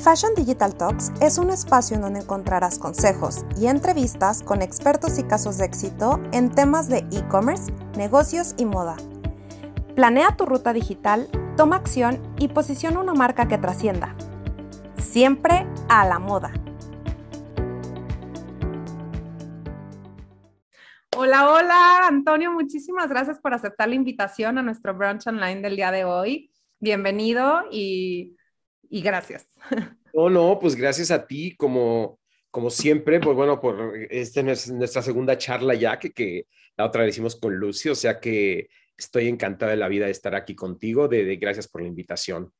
Fashion Digital Talks es un espacio en donde encontrarás consejos y entrevistas con expertos y casos de éxito en temas de e-commerce, negocios y moda. Planea tu ruta digital, toma acción y posiciona una marca que trascienda. Siempre a la moda. Hola, hola, Antonio, muchísimas gracias por aceptar la invitación a nuestro brunch online del día de hoy. Bienvenido y, gracias. No, no, pues gracias a ti, como, como siempre, pues bueno, por esta es nuestra segunda charla ya, que, que la otra vez hicimos con Lucy, o sea que estoy encantada de la vida de estar aquí contigo, de gracias por la invitación.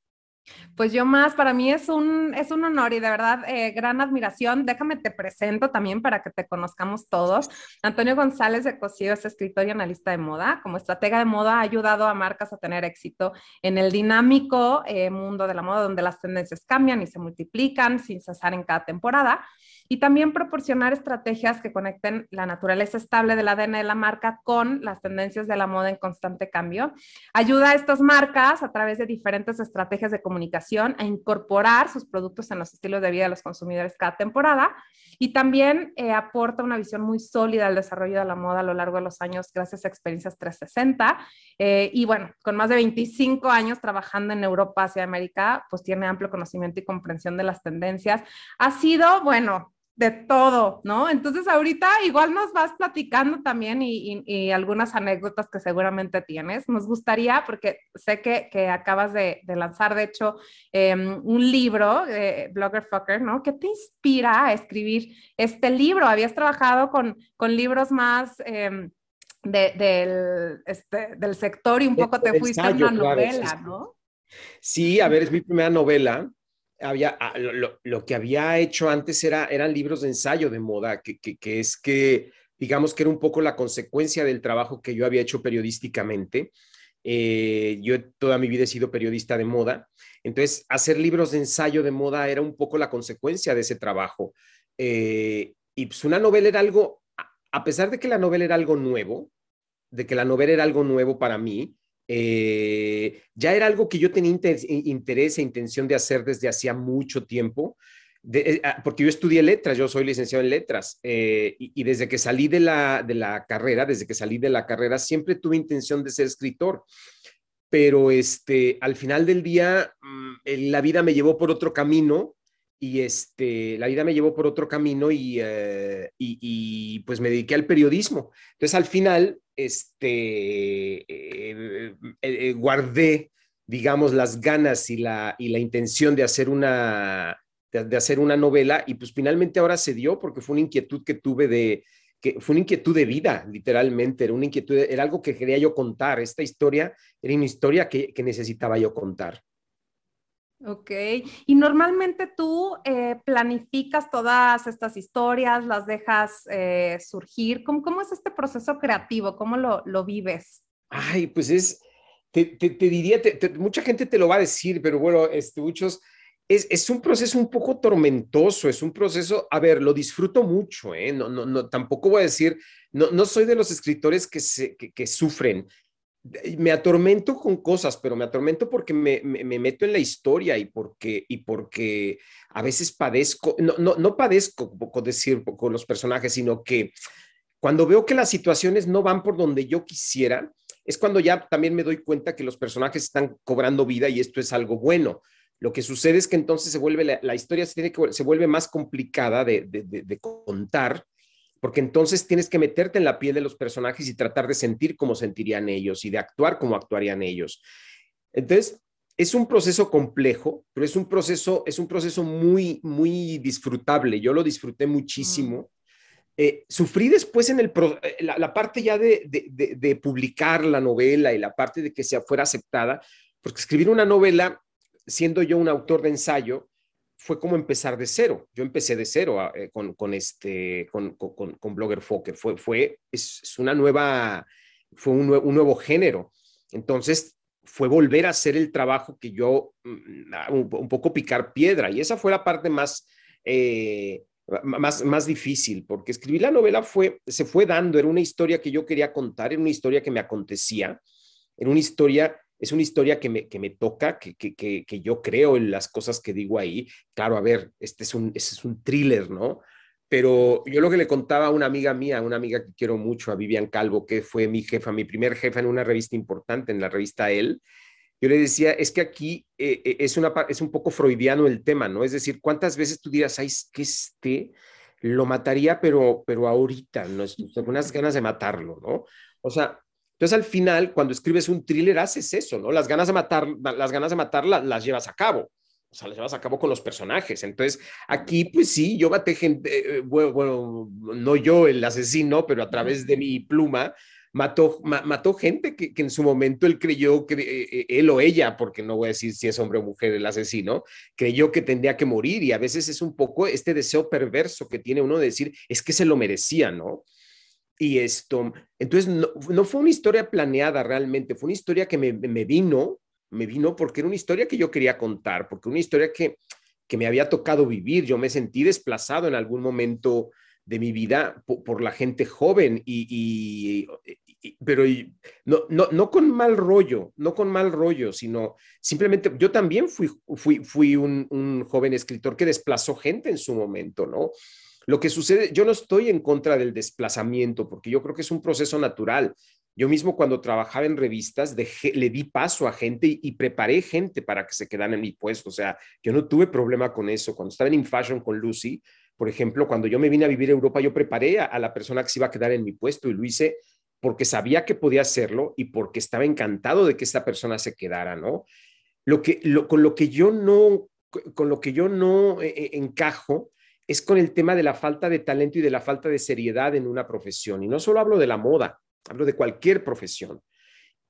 Pues yo más, para mí es un, es un honor y de verdad eh, gran admiración. Déjame te presento también para que te conozcamos todos. Antonio González de Cosío es escritor y analista de moda. Como estratega de moda ha ayudado a marcas a tener éxito en el dinámico eh, mundo de la moda donde las tendencias cambian y se multiplican sin cesar en cada temporada y también proporcionar estrategias que conecten la naturaleza estable del ADN de la marca con las tendencias de la moda en constante cambio. Ayuda a estas marcas a través de diferentes estrategias de comunicación a incorporar sus productos en los estilos de vida de los consumidores cada temporada y también eh, aporta una visión muy sólida al desarrollo de la moda a lo largo de los años gracias a experiencias 360 eh, y bueno, con más de 25 años trabajando en Europa, Asia y América, pues tiene amplio conocimiento y comprensión de las tendencias. Ha sido, bueno, de todo, ¿no? Entonces ahorita igual nos vas platicando también y, algunas anécdotas que seguramente tienes. Nos gustaría, porque sé que, acabas de, lanzar, de hecho, em, un libro, eh, Blogger Fucker, ¿no? ¿Qué te inspira a escribir este libro? Habías trabajado con, con libros más... Em, del, este, del sector y un poco te fuiste a una novela, ¿no? Sí, a ver, es mi primera novela había, ah, lo, que había hecho antes era, eran libros de ensayo de moda, que, que, es que, digamos que era un poco la consecuencia del trabajo que yo había hecho periodísticamente. Eh, yo toda mi vida he sido periodista de moda, entonces hacer libros de ensayo de moda era un poco la consecuencia de ese trabajo. Eh, y pues una novela era algo, a pesar de que la novela era algo nuevo, de que la novela era algo nuevo para mí, eh, ya era algo que yo tenía interés e intención de hacer desde hacía mucho tiempo, eh, ah, porque yo estudié letras, yo soy licenciado en letras, eh, y, desde que salí de la, de la carrera, desde que salí de la carrera, siempre tuve intención de ser escritor, pero este, al final del día, mm, la vida me llevó por otro camino y este, la vida me llevó por otro camino y, y, y, pues me dediqué al periodismo. Entonces al final este, eh, eh, guardé, digamos, las ganas y la, y la intención de hacer una, de, hacer una novela y pues finalmente ahora se dio porque fue una inquietud que tuve de, que fue una inquietud de vida, literalmente, era una inquietud, era algo que quería yo contar, esta historia era una historia que, que necesitaba yo contar. Ok, y normalmente tú eh, planificas todas estas historias, las dejas eh, surgir. ¿Cómo, ¿Cómo, es este proceso creativo? ¿Cómo lo, lo vives? Ay, pues es, te, te, diría, mucha gente te lo va a decir, pero bueno, este, muchos, es, es, un proceso un poco tormentoso, es un proceso, a ver, lo disfruto mucho, ¿eh? No, no, no, tampoco voy a decir, no, no soy de los escritores que, se, que, que sufren me atormento con cosas, pero me atormento porque me, meto en la historia y porque, y porque a veces padezco, no, no, no padezco, poco decir, con los personajes, sino que cuando veo que las situaciones no van por donde yo quisiera, es cuando ya también me doy cuenta que los personajes están cobrando vida y esto es algo bueno. Lo que sucede es que entonces se vuelve, la, historia se, tiene que, se vuelve más complicada de, de contar porque entonces tienes que meterte en la piel de los personajes y tratar de sentir cómo sentirían ellos y de actuar como actuarían ellos. Entonces, es un proceso complejo, pero es un proceso, es un proceso muy, muy disfrutable. Yo lo disfruté muchísimo. Mm. Eh, sufrí después en el eh, la, parte ya de, de, de, publicar la novela y la parte de que sea fuera aceptada, porque escribir una novela, siendo yo un autor de ensayo, fue como empezar de cero. Yo empecé de cero ah, eh, con, con, este, con, con, con, Blogger Fokker. Fue, fue, es, una nueva, fue un, un, nuevo género. Entonces, fue volver a hacer el trabajo que yo, mm, ah, un, poco picar piedra. Y esa fue la parte más, eh, más, más difícil, porque escribir la novela fue, se fue dando, era una historia que yo quería contar, era una historia que me acontecía, era una historia es una historia que me, que me toca, que, que, que, yo creo en las cosas que digo ahí. Claro, a ver, este es un, este es un thriller, ¿no? Pero yo lo que le contaba a una amiga mía, una amiga que quiero mucho, a Vivian Calvo, que fue mi jefa, mi primer jefa en una revista importante, en la revista Elle, yo le decía, es que aquí eh, eh, es, una, es un poco freudiano el tema, ¿no? Es decir, ¿cuántas veces tú dirás, ay, es que este lo mataría, pero, pero ahorita, ¿no? unas ganas de matarlo, ¿no? O sea, entonces al final, cuando escribes un thriller, haces eso, ¿no? Las ganas de matar, las ganas de matar las llevas a cabo o sea, las llevas a cabo con los personajes. Entonces, aquí, pues sí, yo maté gente, eh, bueno, no yo el asesino, pero a través de mi pluma, mató, mató gente que, en su momento él creyó que eh, eh, él o ella, porque no voy a decir si es hombre o mujer el asesino, creyó que tendría que morir y a veces es un poco este deseo perverso que tiene uno de decir, es que se lo merecía, ¿no? Y esto, entonces no, fue una historia planeada realmente, fue una historia que me, me vino me vino porque era una historia que yo quería contar, porque una historia que, que me había tocado vivir. Yo me sentí desplazado en algún momento de mi vida por, la gente joven y, pero no, no, no, con mal rollo, no con mal rollo, sino simplemente yo también fui, fui, fui un, un, joven escritor que desplazó gente en su momento, ¿no? Lo que sucede, yo no estoy en contra del desplazamiento, porque yo creo que es un proceso natural. Yo mismo cuando trabajaba en revistas le di paso a gente y, preparé gente para que se quedaran en mi puesto. O sea, yo no tuve problema con eso. Cuando estaba en InFashion con Lucy, por ejemplo, cuando yo me vine a vivir a Europa, yo preparé a, la persona que se iba a quedar en mi puesto y lo hice porque sabía que podía hacerlo y porque estaba encantado de que esta persona se quedara, ¿no? Lo que, con lo que yo no, con lo que yo no eh, eh, encajo es con el tema de la falta de talento y de la falta de seriedad en una profesión. Y no solo hablo de la moda, hablo de cualquier profesión.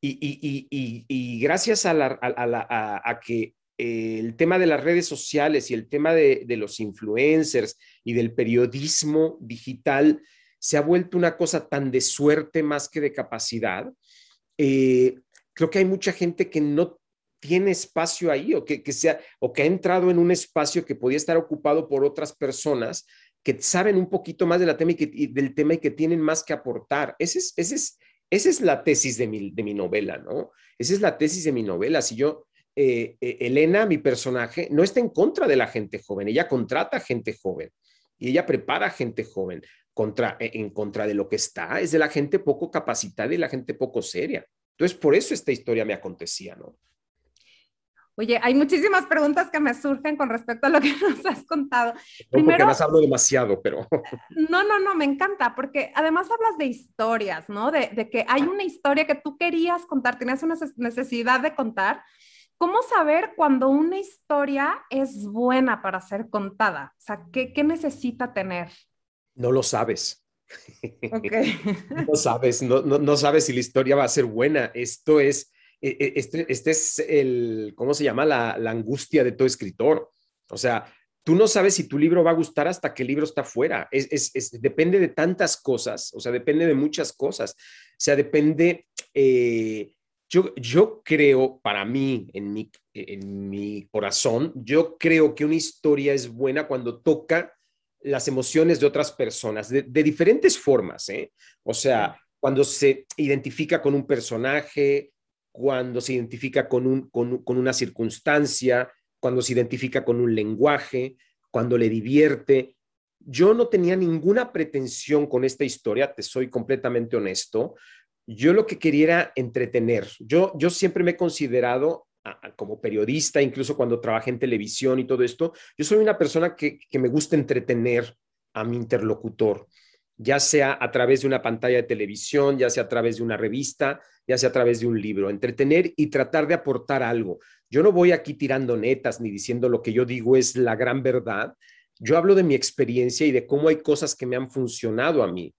Y, gracias a, que el tema de las redes sociales y el tema de, los influencers y del periodismo digital se ha vuelto una cosa tan de suerte más que de capacidad, eh, creo que hay mucha gente que no tiene espacio ahí o que, sea, o que ha entrado en un espacio que podía estar ocupado por otras personas que saben un poquito más de la tema y del tema y que tienen más que aportar. Ese es, ese es, esa es la tesis de mi, de mi novela, ¿no? Esa es la tesis de mi novela. Si yo, eh, eh, Elena, mi personaje, no está en contra de la gente joven, ella contrata gente joven y ella prepara gente joven contra, e, en contra de lo que está, es de la gente poco capacitada y la gente poco seria. Entonces, por eso esta historia me acontecía, ¿no? Oye, hay muchísimas preguntas que me surgen con respecto a lo que nos has contado. No, Primero, porque más hablo demasiado, pero... No, no, no, me encanta, porque además hablas de historias, ¿no? De, de que hay una historia que tú querías contar, tenías una necesidad de contar. ¿Cómo saber cuando una historia es buena para ser contada? O sea, ¿qué, qué necesita tener? No lo sabes. Okay. no sabes, no, no, no sabes si la historia va a ser buena. Esto es este, este, es el, ¿cómo se llama? La, angustia de todo escritor. O sea, tú no sabes si tu libro va a gustar hasta que el libro está fuera. Es, depende de tantas cosas, o sea, depende de muchas cosas. O sea, depende, eh, yo, yo creo, para mí, en mi, en mi corazón, yo creo que una historia es buena cuando toca las emociones de otras personas, de, de diferentes formas, ¿eh? O sea, cuando se identifica con un personaje, cuando se identifica con, un, con, una circunstancia, cuando se identifica con un lenguaje, cuando le divierte. Yo no tenía ninguna pretensión con esta historia, te soy completamente honesto. Yo lo que quería era entretener. Yo, yo siempre me he considerado como periodista, incluso cuando trabajé en televisión y todo esto, yo soy una persona que, que me gusta entretener a mi interlocutor ya sea a través de una pantalla de televisión, ya sea a través de una revista, ya sea a través de un libro, entretener y tratar de aportar algo. Yo no voy aquí tirando netas ni diciendo lo que yo digo es la gran verdad. Yo hablo de mi experiencia y de cómo hay cosas que me han funcionado a mí.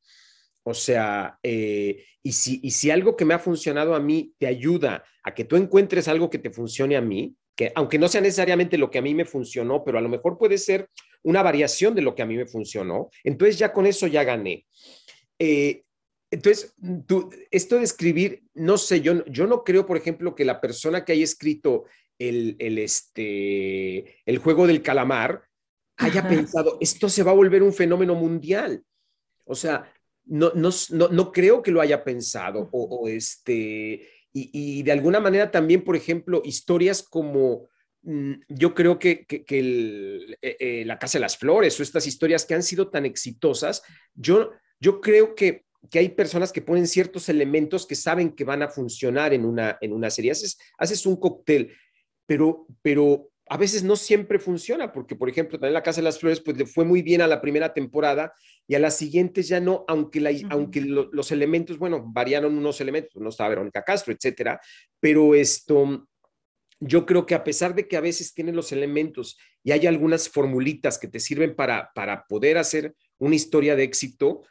O sea, eh, y, si, y si algo que me ha funcionado a mí te ayuda a que tú encuentres algo que te funcione a mí, que aunque no sea necesariamente lo que a mí me funcionó, pero a lo mejor puede ser una variación de lo que a mí me funcionó, entonces ya con eso ya gané. Eh, entonces, tú, esto de escribir, no sé, yo, yo no creo, por ejemplo, que la persona que haya escrito el, el, este, el juego del calamar haya pensado, esto se va a volver un fenómeno mundial. O sea, no, no, no, no creo que lo haya pensado o, este, y, de alguna manera también, por ejemplo, historias como yo creo que, eh, eh, La Casa de las Flores o estas historias que han sido tan exitosas, yo, yo creo que, hay personas que ponen ciertos elementos que saben que van a funcionar en una, en una serie. Haces, haces un cóctel, pero, pero a veces no siempre funciona, porque por ejemplo, también La Casa de las Flores, pues le fue muy bien a la primera temporada y a las siguientes ya no, aunque, la, aunque los elementos, bueno, variaron unos elementos, no estaba Verónica Castro, etcétera, pero esto, yo creo que a pesar de que a veces tienen los elementos y hay algunas formulitas que te sirven para, para poder hacer una historia de éxito,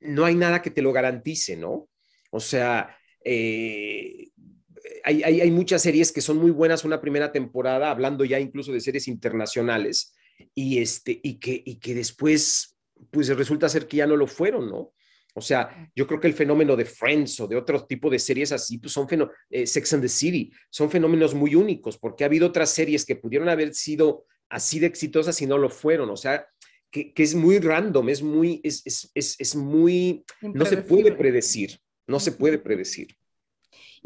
no hay nada que te lo garantice, ¿no? O sea, eh, hay, muchas series que son muy buenas una primera temporada, hablando ya incluso de series internacionales, y, este, y, que, y que después, pues resulta ser que ya no lo fueron, ¿no? O sea, yo creo que el fenómeno de Friends o de otro tipo de series así, pues son fenómenos, eh, Sex and the City, son fenómenos muy únicos, porque ha habido otras series que pudieron haber sido así de exitosas y no lo fueron. O sea, que, es muy random, es muy, es, es, es muy, no se puede predecir, no se puede predecir.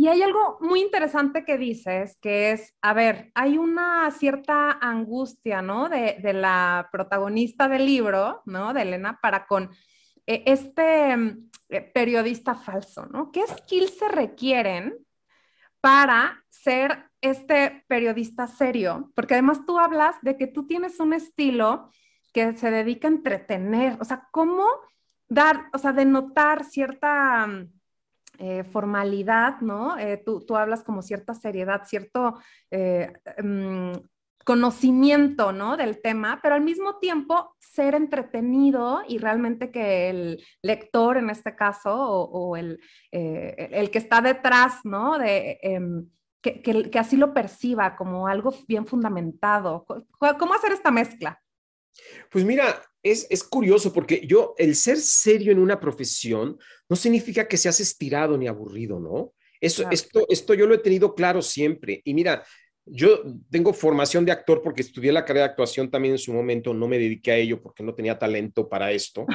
Y hay algo muy interesante que dices, que es, a ver, hay una cierta angustia, ¿no? De, la protagonista del libro, ¿no? De Elena, para con eh, este mm, eh, periodista falso, ¿no? ¿Qué skills se requieren para ser este periodista serio? Porque además tú hablas de que tú tienes un estilo que se dedica a entretener, o sea, ¿cómo dar, o sea, denotar cierta mm, eh, formalidad, ¿no? Tú, tú, hablas como cierta seriedad, cierto mm, conocimiento, ¿no? Del tema, pero al mismo tiempo ser entretenido y realmente que el lector, en este caso, o, el, el, que está detrás, ¿no? De, em, que, que, que, así lo perciba como algo bien fundamentado. ¿Cómo hacer esta mezcla? Pues mira, es, curioso porque yo, el ser serio en una profesión no significa que seas estirado ni aburrido, ¿no? Eso, esto, esto yo lo he tenido claro siempre. Y mira, yo tengo formación de actor porque estudié la carrera de actuación también en su momento, no me dediqué a ello porque no tenía talento para esto,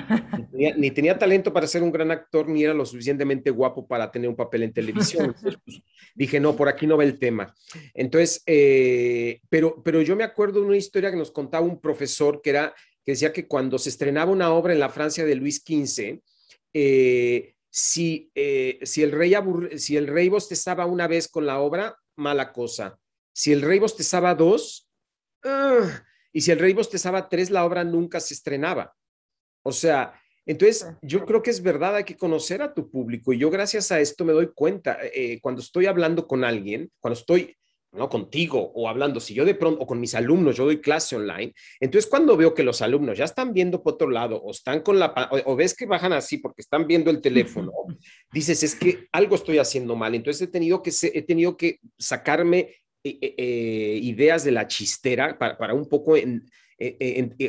ni tenía, talento para ser un gran actor, ni era lo suficientemente guapo para tener un papel en televisión. Pues, dije, no, por aquí no va el tema. Entonces, eh, pero, pero yo me acuerdo de una historia que nos contaba un profesor que era que decía que cuando se estrenaba una obra en la Francia de Luis XV, eh, si, eh, si, el rey si el rey bostezaba una vez con la obra, mala cosa. Si el rey bostezaba dos, y si el rey bostezaba tres, la obra nunca se estrenaba. O sea, entonces yo creo que es verdad, hay que conocer a tu público y yo gracias a esto me doy cuenta, eh, cuando estoy hablando con alguien, cuando estoy ¿no? Contigo o hablando, si yo de pronto, o con mis alumnos, yo doy clase online, entonces cuando veo que los alumnos ya están viendo por otro lado o están con la, o, ves que bajan así porque están viendo el teléfono, dices, es que algo estoy haciendo mal, entonces he tenido que, he tenido que sacarme eh, eh, eh, ideas de la chistera para, para un poco en,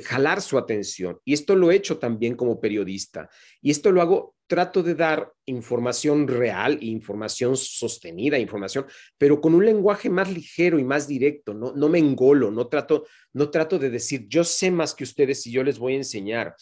jalar su atención. Y esto lo he hecho también como periodista. Y esto lo hago trato de dar información real información sostenida, información, pero con un lenguaje más ligero y más directo, no, no me engolo, no trato, no trato de decir, yo sé más que ustedes y yo les voy a enseñar.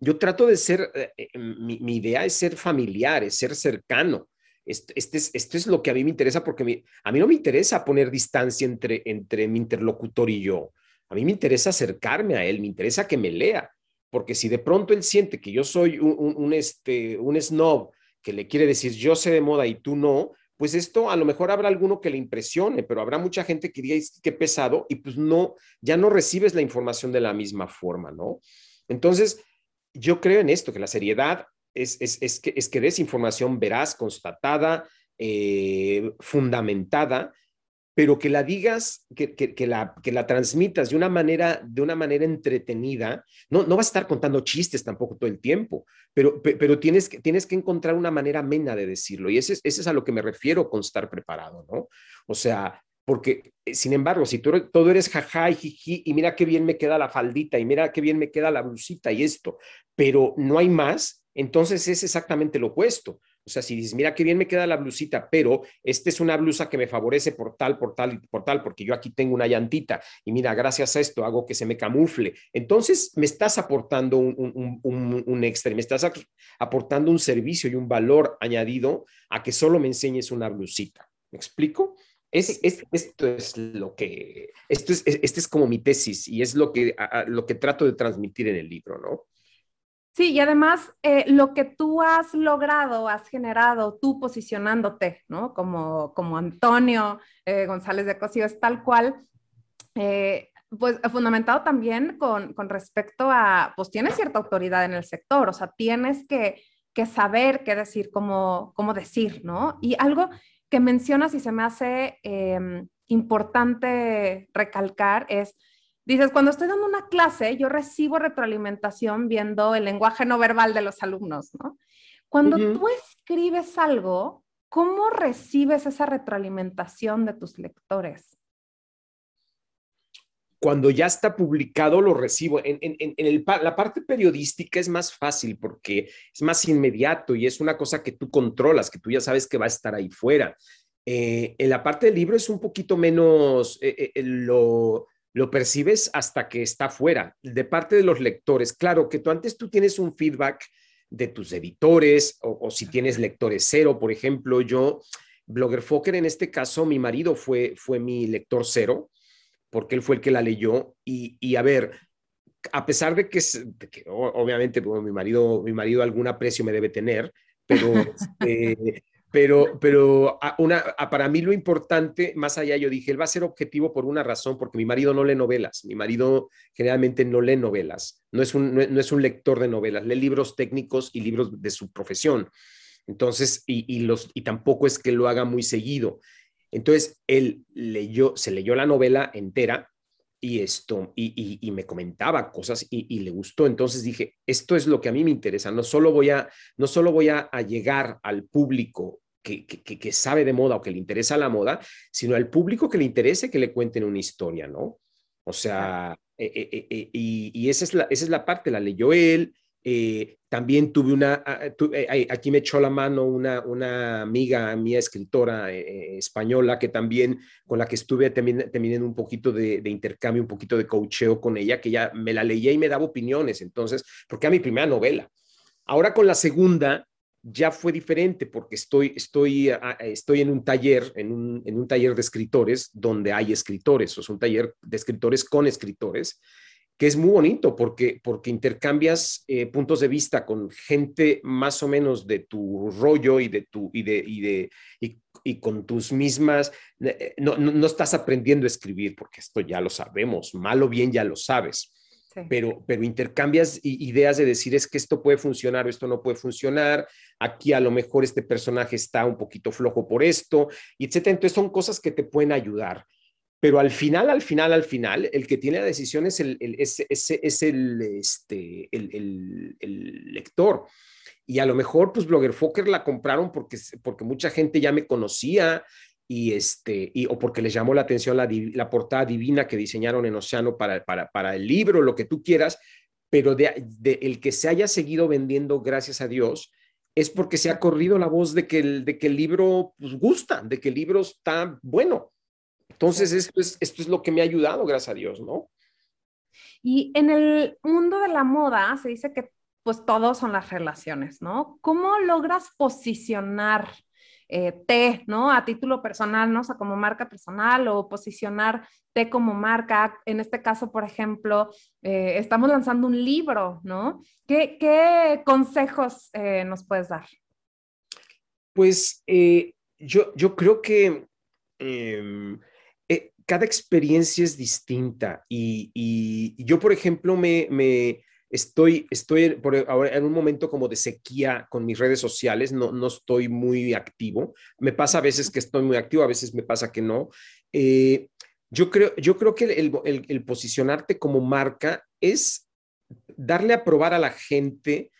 Yo trato de ser, eh, mi, idea es ser familiar, es ser cercano. Esto, este es, esto es lo que a mí me interesa porque a mí no me interesa poner distancia entre, entre mi interlocutor y yo. A mí me interesa acercarme a él, me interesa que me lea porque si de pronto él siente que yo soy un, este, un snob que le quiere decir yo sé de moda y tú no, pues esto a lo mejor habrá alguno que le impresione, pero habrá mucha gente que diga que pesado y pues no, ya no recibes la información de la misma forma, ¿no? Entonces, yo creo en esto, que la seriedad es, es, que, es que des información veraz, constatada, eh, fundamentada pero que la digas, que, que, la, que la transmitas de una manera, de una manera entretenida. No, no vas a estar contando chistes tampoco todo el tiempo, pero, pero tienes, que, tienes que encontrar una manera amena de decirlo. Y ese, ese es a lo que me refiero con estar preparado, ¿no? O sea, porque, eh, sin embargo, si tú todo eres jaja y jiji, y mira qué bien me queda la faldita, y mira qué bien me queda la blusita y esto, pero no hay más, entonces es exactamente lo opuesto. O sea, si dices, mira qué bien me queda la blusita, pero esta es una blusa que me favorece por tal, por tal y por tal, porque yo aquí tengo una llantita y mira, gracias a esto hago que se me camufle. Entonces me estás aportando un, un, extra, me estás aportando un servicio y un valor añadido a que solo me enseñes una blusita. ¿Me explico? Es, esto es lo que, esto es, este es como mi tesis y es lo que, lo que trato de transmitir en el libro, ¿no? Sí, y además eh, lo que tú has logrado, has generado tú posicionándote, ¿no? Como, como Antonio eh, González de Cosío, es tal cual, eh, pues fundamentado también con, con, respecto a, pues tienes cierta autoridad en el sector, o sea, tienes que, que saber qué decir, cómo, cómo decir, ¿no? Y algo que mencionas y se me hace em, importante recalcar es, dices, cuando estoy dando una clase, yo recibo retroalimentación viendo el lenguaje no verbal de los alumnos, ¿no? Cuando tú escribes algo, ¿cómo recibes esa retroalimentación de tus lectores? Cuando ya está publicado lo recibo. En, en, la parte periodística es más fácil porque es más inmediato y es una cosa que tú controlas, que tú ya sabes que va a estar ahí fuera. Eh, en la parte del libro es un poquito menos, eh, eh, lo, lo percibes hasta que está fuera, de parte de los lectores. Claro que tú antes tú tienes un feedback de tus editores o, o si tienes lectores cero, por ejemplo, yo, Blogger Fokker en este caso, mi marido fue, fue mi lector cero porque él fue el que la leyó. Y, a ver, a pesar de que, obviamente mi, marido, mi marido algún aprecio me debe tener, pero, este, pero, pero una, para mí lo importante, más allá, yo dije, él va a ser objetivo por una razón, porque mi marido no lee novelas, mi marido generalmente no lee novelas, no es un, no, es un lector de novelas, lee libros técnicos y libros de su profesión. Entonces, y, y, los, y tampoco es que lo haga muy seguido. Entonces, él leyó, se leyó la novela entera y esto, y, me comentaba cosas y, le gustó. Entonces dije, esto es lo que a mí me interesa. No solo voy a, no solo voy a, llegar al público que, que, sabe de moda o que le interesa la moda, sino al público que le interese que le cuenten una historia, ¿no? O sea, eh, eh, eh, y, esa, es la, esa es la parte, la leyó él, eh, también tuve una, ah, eh, aquí me echó la mano una, una amiga mía, escritora eh, española, que también, con la que estuve también, en un poquito de, intercambio, un poquito de coacheo con ella, que ya me la leía y me daba opiniones, entonces, porque era mi primera novela. Ahora con la segunda ya fue diferente porque estoy, estoy, ah, estoy en un taller, en un, en un taller de escritores donde hay escritores, o es un taller de escritores con escritores que es muy bonito porque, porque intercambias eh, puntos de vista con gente más o menos de tu rollo y de tu y de y de y, con tus mismas eh, no, no, estás aprendiendo a escribir porque esto ya lo sabemos mal o bien ya lo sabes. Pero pero intercambias ideas de decir es que esto puede funcionar o esto no puede funcionar aquí a lo mejor este personaje está un poquito flojo por esto y etcétera. Entonces son cosas que te pueden ayudar pero al final, al final, al final, el que tiene la decisión es el, es, es, el, este, el, el, lector. Y a lo mejor, pues, Blogger Fokker la compraron porque, porque mucha gente ya me conocía y este, y, o porque les llamó la atención la, la portada divina que diseñaron en Océano para, para, para el libro, lo que tú quieras, pero de, de, el que se haya seguido vendiendo, gracias a Dios, es porque se ha corrido la voz de que el, de que el libro pues, gusta, de que el libro está bueno. Entonces, esto es, esto es lo que me ha ayudado, gracias a Dios, ¿no? Y en el mundo de la moda se dice que pues todos son las relaciones, ¿no? ¿Cómo logras posicionar eh, ¿no? A título personal, ¿no? O sea, como marca personal o posicionarte como marca. En este caso, por ejemplo, eh, estamos lanzando un libro, ¿no? ¿Qué, consejos eh, nos puedes dar? Pues eh, yo, yo creo que em, cada experiencia es distinta y, yo, por ejemplo, me, estoy, estoy por ahora en un momento como de sequía con mis redes sociales, no, no estoy muy activo. Me pasa a veces que estoy muy activo, a veces me pasa que no. Eh, yo, creo, yo creo que el, posicionarte como marca es darle a probar a la gente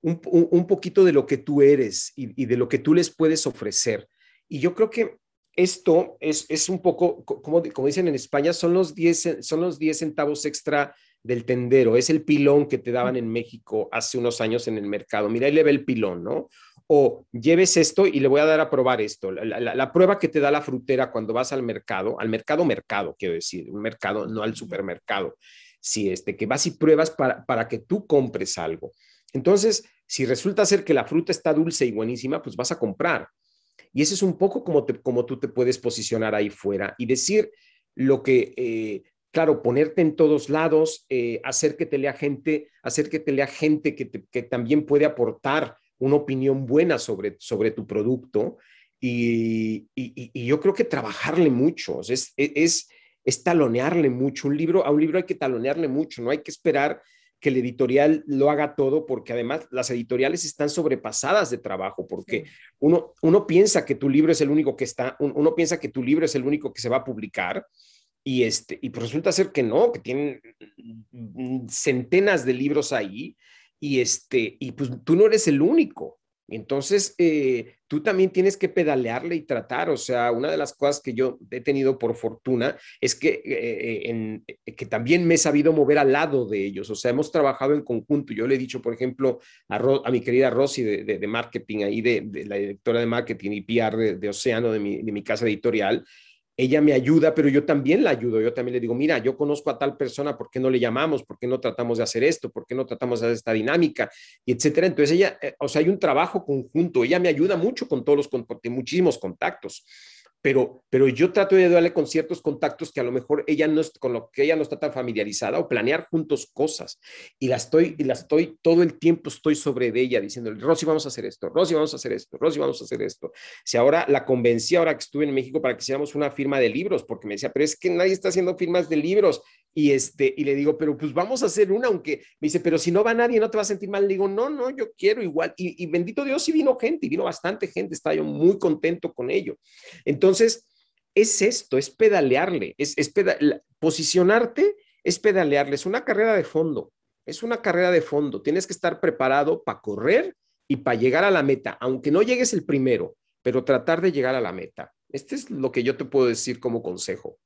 un, poquito de lo que tú eres y, y de lo que tú les puedes ofrecer. Y yo creo que esto es, un poco, como, como, dicen en España, son los, 10, son los 10 centavos extra del tendero, es el pilón que te daban en México hace unos años en el mercado. Mira, ahí le ve el pilón, ¿no? O lleves esto y le voy a dar a probar esto. La, prueba que te da la frutera cuando vas al mercado, al mercado mercado, quiero decir, un mercado, no al supermercado, si este, que vas y pruebas para, para que tú compres algo. Entonces, si resulta ser que la fruta está dulce y buenísima, pues vas a comprar Y ese es un poco como, como tú te puedes posicionar ahí fuera y decir lo que, eh, claro, ponerte en todos lados, eh, hacer que te lea gente, hacer que te lea gente que, que también puede aportar una opinión buena sobre, sobre tu producto. Y, y, yo creo que trabajarle mucho, es, es, es talonearle mucho. Un libro, a un libro hay que talonearle mucho, no hay que esperar que el editorial lo haga todo, porque además las editoriales están sobrepasadas de trabajo, porque uno, uno piensa que tu libro es el único que está, uno piensa que tu libro es el único que se va a publicar, y, este, y pues resulta ser que no, que tienen centenas de libros ahí, y, este, y pues tú no eres el único. Entonces, eh, tú también tienes que pedalearle y tratar. O sea, una de las cosas que yo he tenido por fortuna es que, eh, eh, que también me he sabido mover al lado de ellos. O sea, hemos trabajado en conjunto. Yo le he dicho, por ejemplo, a, mi querida Rosy de, marketing, ahí de, la directora de marketing y PR de, Océano, de mi casa editorial, ella me ayuda, pero yo también la ayudo. Yo también le digo, mira, yo conozco a tal persona, ¿por qué no le llamamos? ¿Por qué no tratamos de hacer esto? ¿Por qué no tratamos de hacer esta dinámica? Y etcétera. Entonces ella, eh, o sea, hay un trabajo conjunto. Ella me ayuda mucho con todos los, con muchísimos contactos pero, pero yo trato de darle con ciertos contactos que a lo mejor ella no con lo que ella no está tan familiarizada o planear juntos cosas. Y la estoy, y la estoy, todo el tiempo estoy sobre ella diciéndole, Rosy, vamos a hacer esto, Rosy, vamos a hacer esto, Rosy, vamos a hacer esto. Si ahora la convencí, ahora que estuve en México, para que hiciéramos una firma de libros, porque me decía, pero es que nadie está haciendo firmas de libros. Y, este, y le digo, pero pues vamos a hacer una, aunque me dice, pero si no va nadie, no te va a sentir mal. Le digo, no, no, yo quiero igual. Y, bendito Dios, sí vino gente, y vino bastante gente, estaba yo muy contento con ello. Entonces, es esto, es pedalearle, es, es posicionarte, es pedalearle, es una carrera de fondo, es una carrera de fondo. Tienes que estar preparado para correr y para llegar a la meta, aunque no llegues el primero, pero tratar de llegar a la meta. Este es lo que yo te puedo decir como consejo.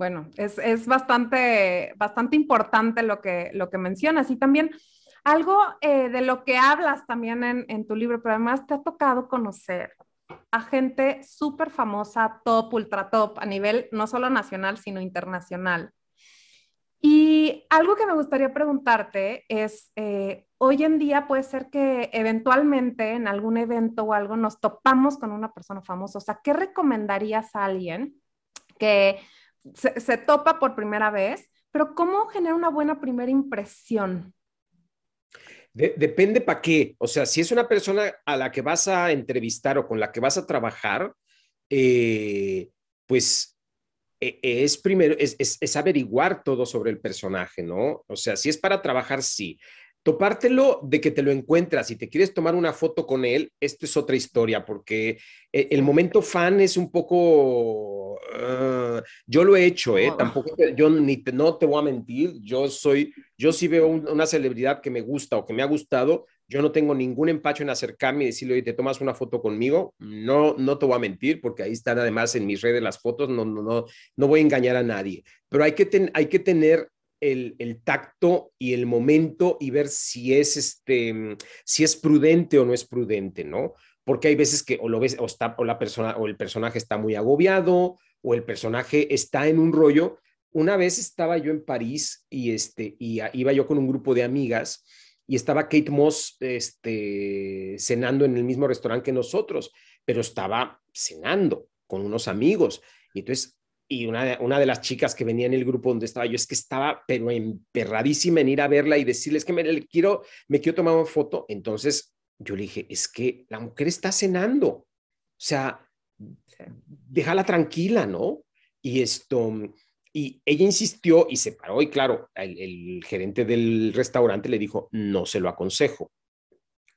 Bueno, es, bastante, bastante importante lo que, lo que mencionas y también algo eh, de lo que hablas también en, en, tu libro, pero además te ha tocado conocer a gente súper famosa, top, ultra top, a nivel no solo nacional, sino internacional. Y algo que me gustaría preguntarte es, eh, hoy en día puede ser que eventualmente en algún evento o algo nos topamos con una persona famosa. O sea, ¿qué recomendarías a alguien que se, topa por primera vez, pero ¿cómo genera una buena primera impresión? depende para qué. O sea, si es una persona a la que vas a entrevistar o con la que vas a trabajar, eh, pues e, es primero, es, es, averiguar todo sobre el personaje, ¿no? O sea, si es para trabajar, sí. Topártelo de que te lo encuentras. Y te quieres tomar una foto con él, esto es otra historia, porque eh, el momento fan es un poco... Ah, yo lo he hecho, ¿eh? Tampoco, yo ni te, no te voy a mentir, yo soy, yo sí veo una celebridad que me gusta o que me ha gustado, yo no tengo ningún empacho en acercarme y decirle, oye, ¿te tomas una foto conmigo? No, no te voy a mentir, porque ahí están además en mis redes las fotos, no, no, no, no voy a engañar a nadie, pero hay que, hay que tener el, tacto y el momento y ver si es, este, si es prudente o no es prudente, ¿no? Porque hay veces que o lo ves o, está, o la persona o el personaje está muy agobiado o el personaje está en un rollo. Una vez estaba yo en París y, este, y iba yo con un grupo de amigas y estaba Kate Moss este, cenando en el mismo restaurante que nosotros, pero estaba cenando con unos amigos. Y entonces y una, una, de las chicas que venía en el grupo donde estaba yo es que estaba pero emperradísima en ir a verla y decirles que me quiero me quiero tomar una foto entonces yo le dije es que la mujer está cenando o sea déjala tranquila no y esto y ella insistió y se paró y claro el gerente del restaurante le dijo no se lo aconsejo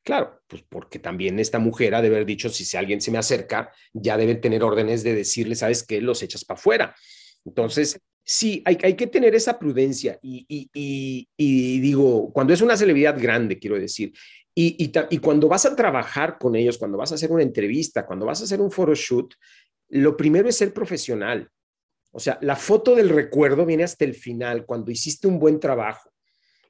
Claro, pues porque también esta mujer ha de haber dicho, si alguien se me acerca, ya deben tener órdenes de decirle, ¿sabes qué? Los echas para afuera. Entonces, sí, hay, hay, que tener esa prudencia y, y, y, digo, cuando es una celebridad grande, quiero decir, y, y, cuando vas a trabajar con ellos, cuando vas a hacer una entrevista, cuando vas a hacer un photoshoot, lo primero es ser profesional. O sea, la foto del recuerdo viene hasta el final, cuando hiciste un buen trabajo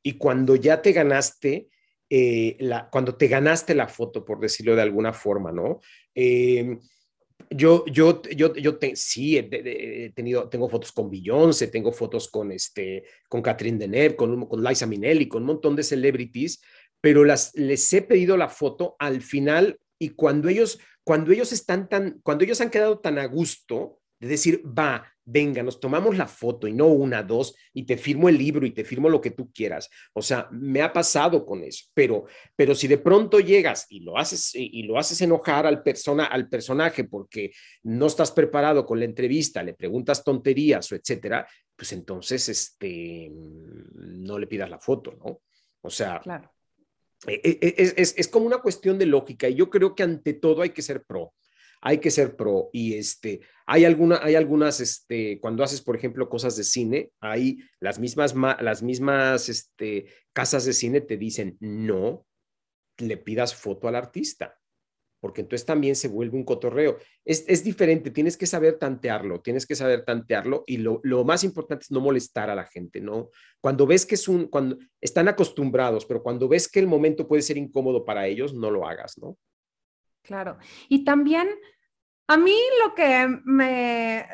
y cuando ya te ganaste eh, la, cuando te ganaste la foto, por decirlo de alguna forma, ¿no? Eh, yo, yo, yo, yo sí, he, tenido, tengo fotos con Beyoncé, tengo fotos con, este, con Catherine Deneuve, con, con Liza Minnelli, con un montón de celebrities, pero las, les he pedido la foto al final Y cuando ellos, cuando ellos están tan, cuando ellos han quedado tan a gusto de decir, va, venga, nos tomamos la foto y no una, dos, y te firmo el libro y te firmo lo que tú quieras. O sea, me ha pasado con eso, pero, pero si de pronto llegas y lo haces y lo haces enojar al persona, al personaje porque no estás preparado con la entrevista, le preguntas tonterías o etcétera, pues entonces este no le pidas la foto, ¿no? O sea, claro. E, e, e, es, es, es como una cuestión de lógica y yo creo que ante todo hay que ser pro hay que ser pro. Y este, hay, alguna, hay algunas, este, cuando haces, por ejemplo, cosas de cine, hay las mismas, las mismas este, casas de cine te dicen, no le pidas foto al artista, porque entonces también se vuelve un cotorreo. Es, es diferente, tienes que saber tantearlo, tienes que saber tantearlo y lo, lo, más importante es no molestar a la gente, ¿no? Cuando ves que es un, cuando están acostumbrados, pero cuando ves que el momento puede ser incómodo para ellos, no lo hagas, ¿no? Claro. Y también a mí lo que me,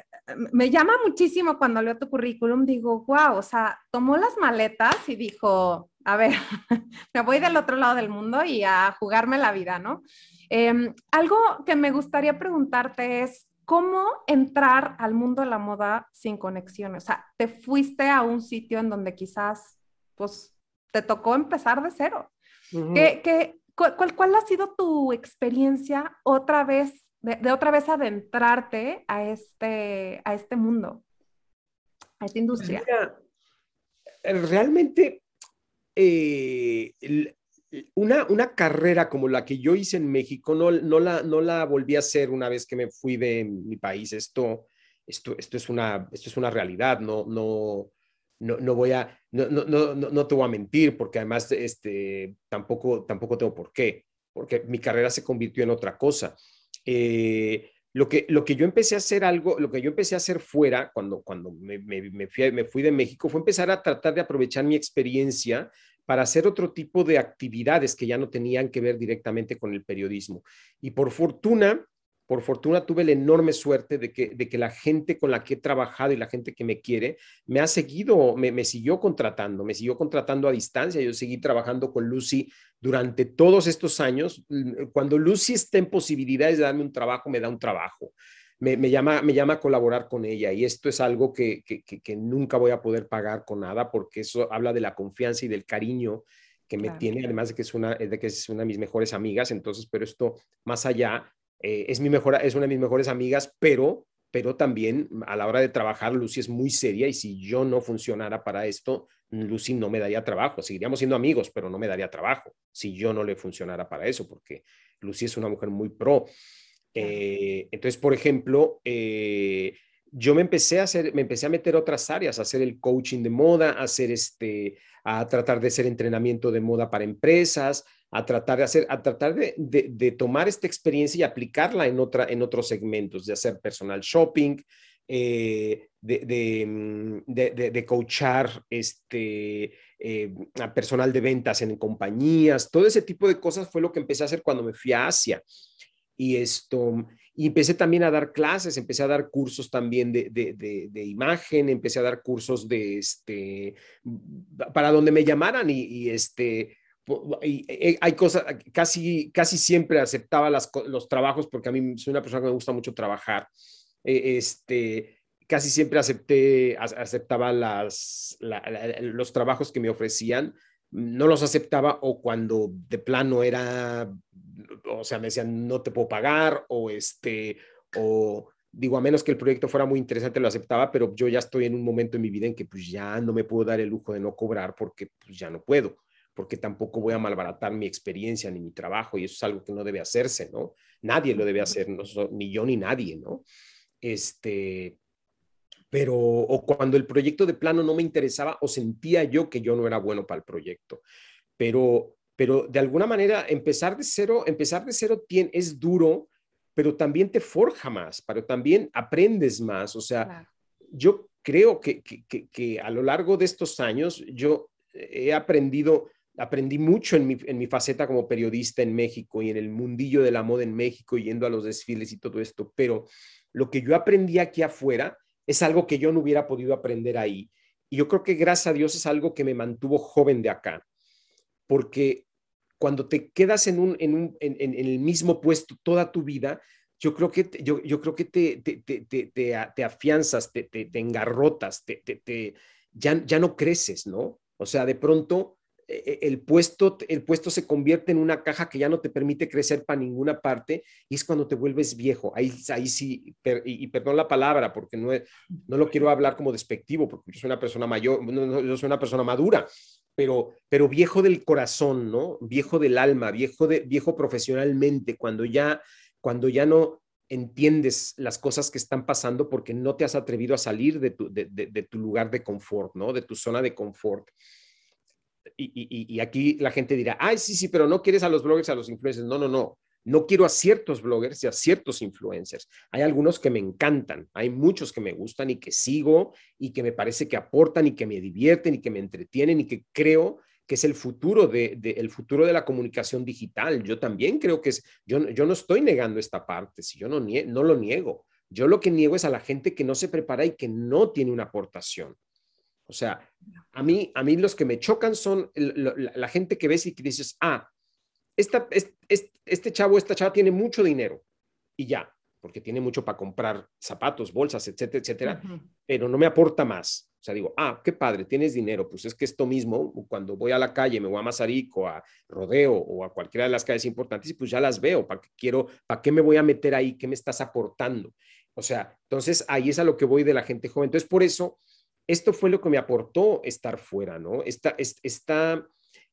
me llama muchísimo cuando leo tu currículum, digo, wow, o sea, tomó las maletas y dijo, a ver, me voy del otro lado del mundo y a jugarme la vida, ¿no? Em, algo que me gustaría preguntarte es, ¿cómo entrar al mundo de la moda sin conexiones? O sea, te fuiste a un sitio en donde quizás, pues, te tocó empezar de cero. cuál, cuál, ha sido tu experiencia otra vez de, otra vez adentrarte a este, a este mundo, a esta industria? Eh, realmente, eh, una, una, carrera como la que yo hice en México, no, no, la, no la volví a hacer una vez que me fui de mi país. Esto, esto, esto, es, una, esto es una realidad, no, no, no, no voy a, no, no, no, no te voy a mentir, porque además este, tampoco, tampoco tengo por qué, porque mi carrera se convirtió en otra cosa. Eh, lo que, lo que yo empecé a hacer algo, lo que yo empecé a hacer fuera, cuando, cuando me, fui, me fui de México, fue empezar a tratar de aprovechar mi experiencia para hacer otro tipo de actividades que ya no tenían que ver directamente con el periodismo. Y por fortuna, por fortuna tuve la enorme suerte de que, de que la gente con la que he trabajado y la gente que me quiere me ha seguido, me, me siguió contratando, me siguió contratando a distancia. Yo seguí trabajando con Lucy durante todos estos años. Cuando Lucy está en posibilidades de darme un trabajo, me da un trabajo. Me, me, llama, me llama a colaborar con ella y esto es algo que, que, que, nunca voy a poder pagar con nada porque eso habla de la confianza y del cariño que me tiene, además de que, es una, de que es una de mis mejores amigas. Entonces, pero esto más allá, eh, es, mi mejor, es una de mis mejores amigas, pero, pero también a la hora de trabajar, Lucy es muy seria y si yo no funcionara para esto, Lucy no me daría trabajo. Seguiríamos siendo amigos, pero no me daría trabajo si yo no le funcionara para eso, porque Lucy es una mujer muy pro. Eh, entonces, por ejemplo, eh, yo me empecé a hacer, me empecé a meter otras áreas, a hacer el coaching de moda, a hacer este, a tratar de hacer entrenamiento de moda para empresas, a tratar de hacer, a tratar de, de, tomar esta experiencia y aplicarla en, otra, en otros segmentos, de hacer personal shopping, eh, de, mm, de, de, coachar este, eh, a personal de ventas en compañías, todo ese tipo de cosas fue lo que empecé a hacer cuando me fui a Asia. Y esto, y empecé también a dar clases, empecé a dar cursos también de, de, de, imagen, empecé a dar cursos de este, para donde me llamaran y, este, eh, hay cosas, casi, casi siempre aceptaba las, los trabajos porque a mí soy una persona que me gusta mucho trabajar. E, este, casi siempre acepté, aceptaba las, los trabajos que me ofrecían. No los aceptaba o cuando de plano era, o sea, me decían, no te puedo pagar o este, o digo, a menos que el proyecto fuera muy interesante, lo aceptaba, pero yo ya estoy en un momento en mi vida en que pues ya no me puedo dar el lujo de no cobrar porque pues ya no puedo porque tampoco voy a malbaratar mi experiencia ni mi trabajo y eso es algo que no debe hacerse, ¿no? Nadie lo debe hacer, ni yo ni nadie, ¿no? Este, pero o cuando el proyecto de plano no me interesaba o sentía yo que yo no era bueno para el proyecto. Pero, pero de alguna manera empezar de cero, empezar de cero tiene, es duro, pero también te forja más, pero también aprendes más. O sea, yo creo que, que, que, a lo largo de estos años yo he aprendido aprendí mucho en mi, en mi, faceta como periodista en México y en el mundillo de la moda en México, yendo a los desfiles y todo esto, pero lo que yo aprendí aquí afuera es algo que yo no hubiera podido aprender ahí. Y yo creo que gracias a Dios es algo que me mantuvo joven de acá, porque cuando te quedas en, un, en, un, en, el mismo puesto toda tu vida, yo creo que, yo, yo creo que te, te, te, te afianzas, te, engarrotas, te, ya, ya no creces, ¿no? O sea, de pronto el puesto, el puesto se convierte en una caja que ya no te permite crecer para ninguna parte y es cuando te vuelves viejo. Ahí, ahí sí, y, perdón la palabra porque no, no lo quiero hablar como despectivo porque yo soy una persona mayor, yo soy una persona madura, pero, pero viejo del corazón, ¿no? Viejo del alma, viejo, de, viejo profesionalmente, cuando ya, cuando ya no entiendes las cosas que están pasando porque no te has atrevido a salir de tu, de, de, tu lugar de confort, ¿no? De tu zona de confort. Y, aquí la gente dirá, ay, sí, sí, pero no quieres a los bloggers, a los influencers. No, no, no. No quiero a ciertos bloggers y a ciertos influencers. Hay algunos que me encantan, hay muchos que me gustan y que sigo y que me parece que aportan y que me divierten y que me entretienen y que creo que es el futuro de, el futuro de la comunicación digital. Yo también creo que es, yo, yo no estoy negando esta parte, si yo no, no lo niego. Yo lo que niego es a la gente que no se prepara y que no tiene una aportación. O sea, a mí, a mí los que me chocan son la, la gente que ves y que dices, ah, esta, este, chavo, esta chava tiene mucho dinero y ya, porque tiene mucho para comprar zapatos, bolsas, etcétera, etcétera, pero no me aporta más. O sea, digo, ah, qué padre, tienes dinero. Pues es que esto mismo, cuando voy a la calle, me voy a Mazarico, a Rodeo o a cualquiera de las calles importantes, pues ya las veo. ¿Para qué quiero, para qué me voy a meter ahí? ¿Qué me estás aportando? O sea, entonces ahí es a lo que voy de la gente joven. Entonces, por eso, esto fue lo que me aportó estar fuera, ¿no? Esta, esta,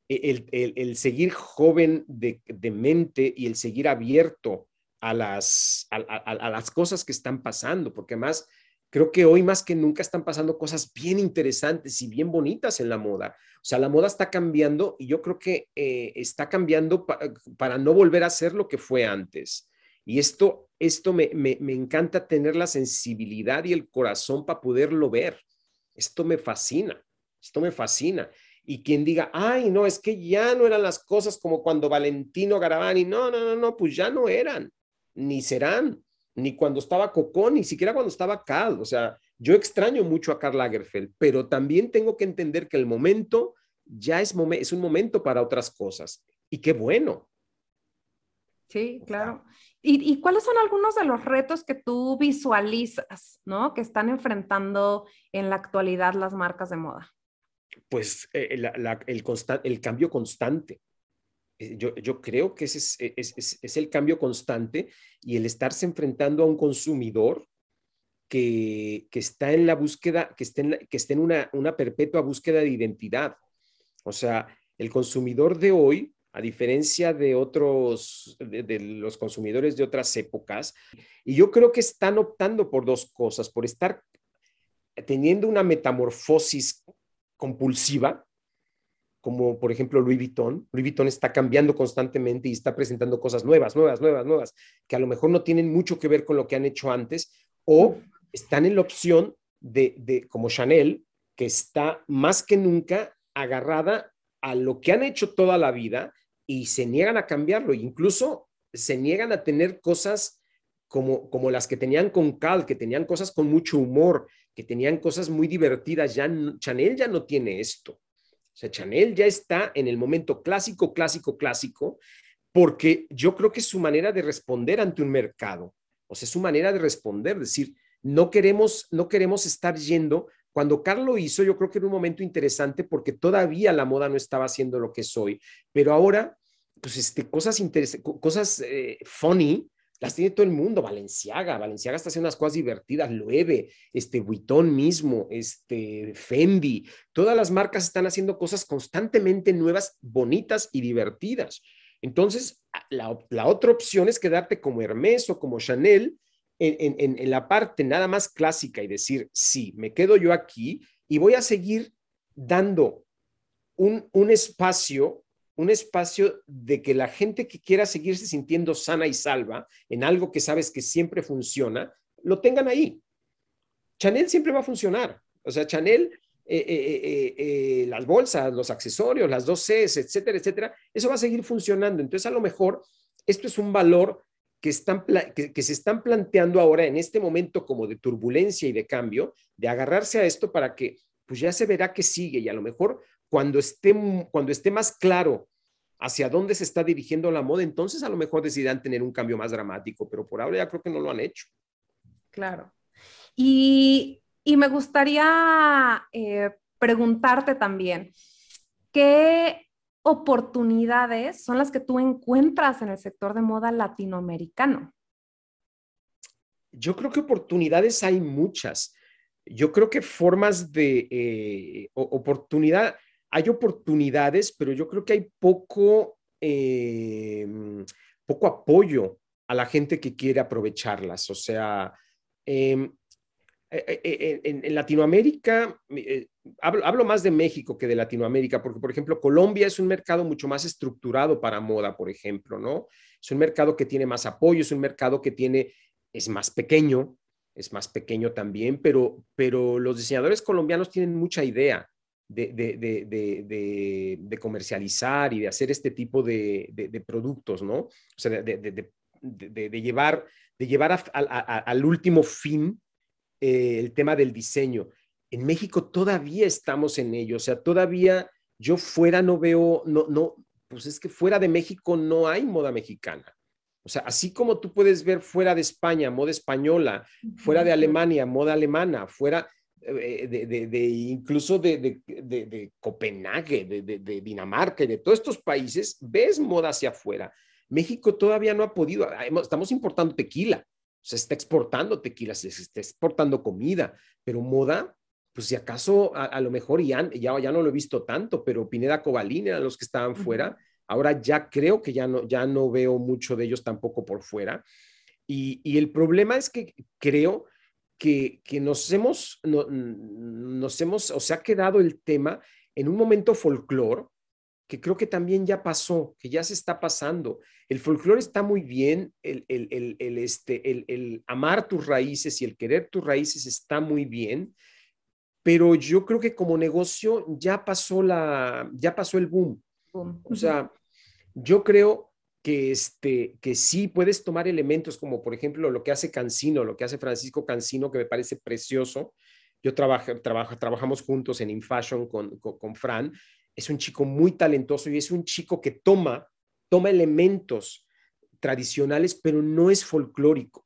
el, seguir joven de, mente y el seguir abierto a las, a, las cosas que están pasando, porque más creo que hoy más que nunca están pasando cosas bien interesantes y bien bonitas en la moda. O sea, la moda está cambiando y yo creo que eh, está cambiando para no volver a ser lo que fue antes. Y esto, esto me, me, me encanta tener la sensibilidad y el corazón para poderlo ver. Esto me fascina, esto me fascina y quien diga, ay, no, es que ya no eran las cosas como cuando Valentino Garavani, no, no, no, no, pues ya no eran, ni serán, ni cuando estaba Cocón, ni siquiera cuando estaba Cal. O sea, yo extraño mucho a Karl Lagerfeld, pero también tengo que entender que el momento ya es, es un momento para otras cosas. Y qué bueno. Sí, claro. ¿Y, ¿Y, cuáles son algunos de los retos que tú visualizas, ¿no? Que están enfrentando en la actualidad las marcas de moda? pues eh, el, el cambio constante. Eh, yo, yo, creo que ese es, es, es, el cambio constante y el estarse enfrentando a un consumidor que, que está en la búsqueda, que está en, que esté en una, una, perpetua búsqueda de identidad. O sea, el consumidor de hoy, a diferencia de otros, de, de los consumidores de otras épocas, y yo creo que están optando por dos cosas, por estar teniendo una metamorfosis compulsiva, como por ejemplo Louis Vuitton. Louis Vuitton está cambiando constantemente y está presentando cosas nuevas, nuevas, nuevas, nuevas, que a lo mejor no tienen mucho que ver con lo que han hecho antes, o están en la opción de, de como Chanel, que está más que nunca agarrada a lo que han hecho toda la vida y se niegan a cambiarlo, incluso se niegan a tener cosas como, como las que tenían con Cal, que tenían cosas con mucho humor, que tenían cosas muy divertidas, ya Chanel ya no tiene esto. O sea, Chanel ya está en el momento clásico, clásico, clásico, porque yo creo que es su manera de responder ante un mercado. O sea, es su manera de responder, decir, no queremos, no queremos estar yendo. Cuando Carl hizo, yo creo que era un momento interesante porque todavía la moda no estaba haciendo lo que soy, pero ahora, pues, este, cosas interesantes, cosas eh, funny, las tiene todo el mundo, Valenciaga, Valenciaga está haciendo unas cosas divertidas, Loewe, este Vuitton mismo, este Fendi, todas las marcas están haciendo cosas constantemente nuevas, bonitas y divertidas. Entonces, la, otra opción es quedarte como Hermes o como Chanel en, la parte nada más clásica y decir, sí, me quedo yo aquí y voy a seguir dando un, un espacio un espacio de que la gente que quiera seguirse sintiendo sana y salva en algo que sabes que siempre funciona, lo tengan ahí. Chanel siempre va a funcionar. O sea, Chanel, eh, eh, eh, las bolsas, los accesorios, las dos Cs, etcétera, etcétera, eso va a seguir funcionando. Entonces, a lo mejor, esto es un valor que, están, que, se están planteando ahora en este momento como de turbulencia y de cambio, de agarrarse a esto para que, pues ya se verá que sigue y a lo mejor cuando esté, cuando esté más claro hacia dónde se está dirigiendo la moda, entonces a lo mejor decidirán tener un cambio más dramático, pero por ahora ya creo que no lo han hecho. Claro. Y, me gustaría eh, preguntarte también, ¿qué oportunidades son las que tú encuentras en el sector de moda latinoamericano? Yo creo que oportunidades hay muchas. Yo creo que formas de eh, oportunidad, hay oportunidades, pero yo creo que hay poco, em, poco apoyo a la gente que quiere aprovecharlas. O sea, em, e, e, e, en, Latinoamérica, eh, hablo, más de México que de Latinoamérica, porque, por ejemplo, Colombia es un mercado mucho más estructurado para moda, por ejemplo, ¿no? Es un mercado que tiene más apoyo, es un mercado que tiene, es más pequeño, es más pequeño también, pero, pero los diseñadores colombianos tienen mucha idea de, de, comercializar y de hacer este tipo de, productos, ¿no? O sea, de, llevar, de llevar al último fin eh, el tema del diseño. En México todavía estamos en ello, o sea, todavía yo fuera no veo, no, no, pues es que fuera de México no hay moda mexicana. O sea, así como tú puedes ver fuera de España, moda española, fuera de Alemania, moda alemana, fuera eh, de, incluso de, de Copenhague, de, Dinamarca y de todos estos países, ves moda hacia afuera. México todavía no ha podido, estamos importando tequila, se está exportando tequila, se está exportando comida, pero moda, pues si acaso a, lo mejor ya, ya, ya no lo he visto tanto, pero Pineda Cobalín eran los que estaban fuera, Ahora ya creo que ya no, ya no veo mucho de ellos tampoco por fuera. Y, el problema es que creo que, nos hemos, nos hemos, o se ha quedado el tema en un momento folclore que creo que también ya pasó, que ya se está pasando. El folclore está muy bien, el, el, este, el, amar tus raíces y el querer tus raíces está muy bien, pero yo creo que como negocio ya pasó, la, ya pasó el boom. O sea, yo creo que, este, que sí puedes tomar elementos como, por ejemplo, lo que hace Cancino, lo que hace Francisco Cancino, que me parece precioso. Yo trabajo, trabajo, trabajamos juntos en InFashion con, con, con Fran. Es un chico muy talentoso y es un chico que toma, toma elementos tradicionales, pero no es folclórico.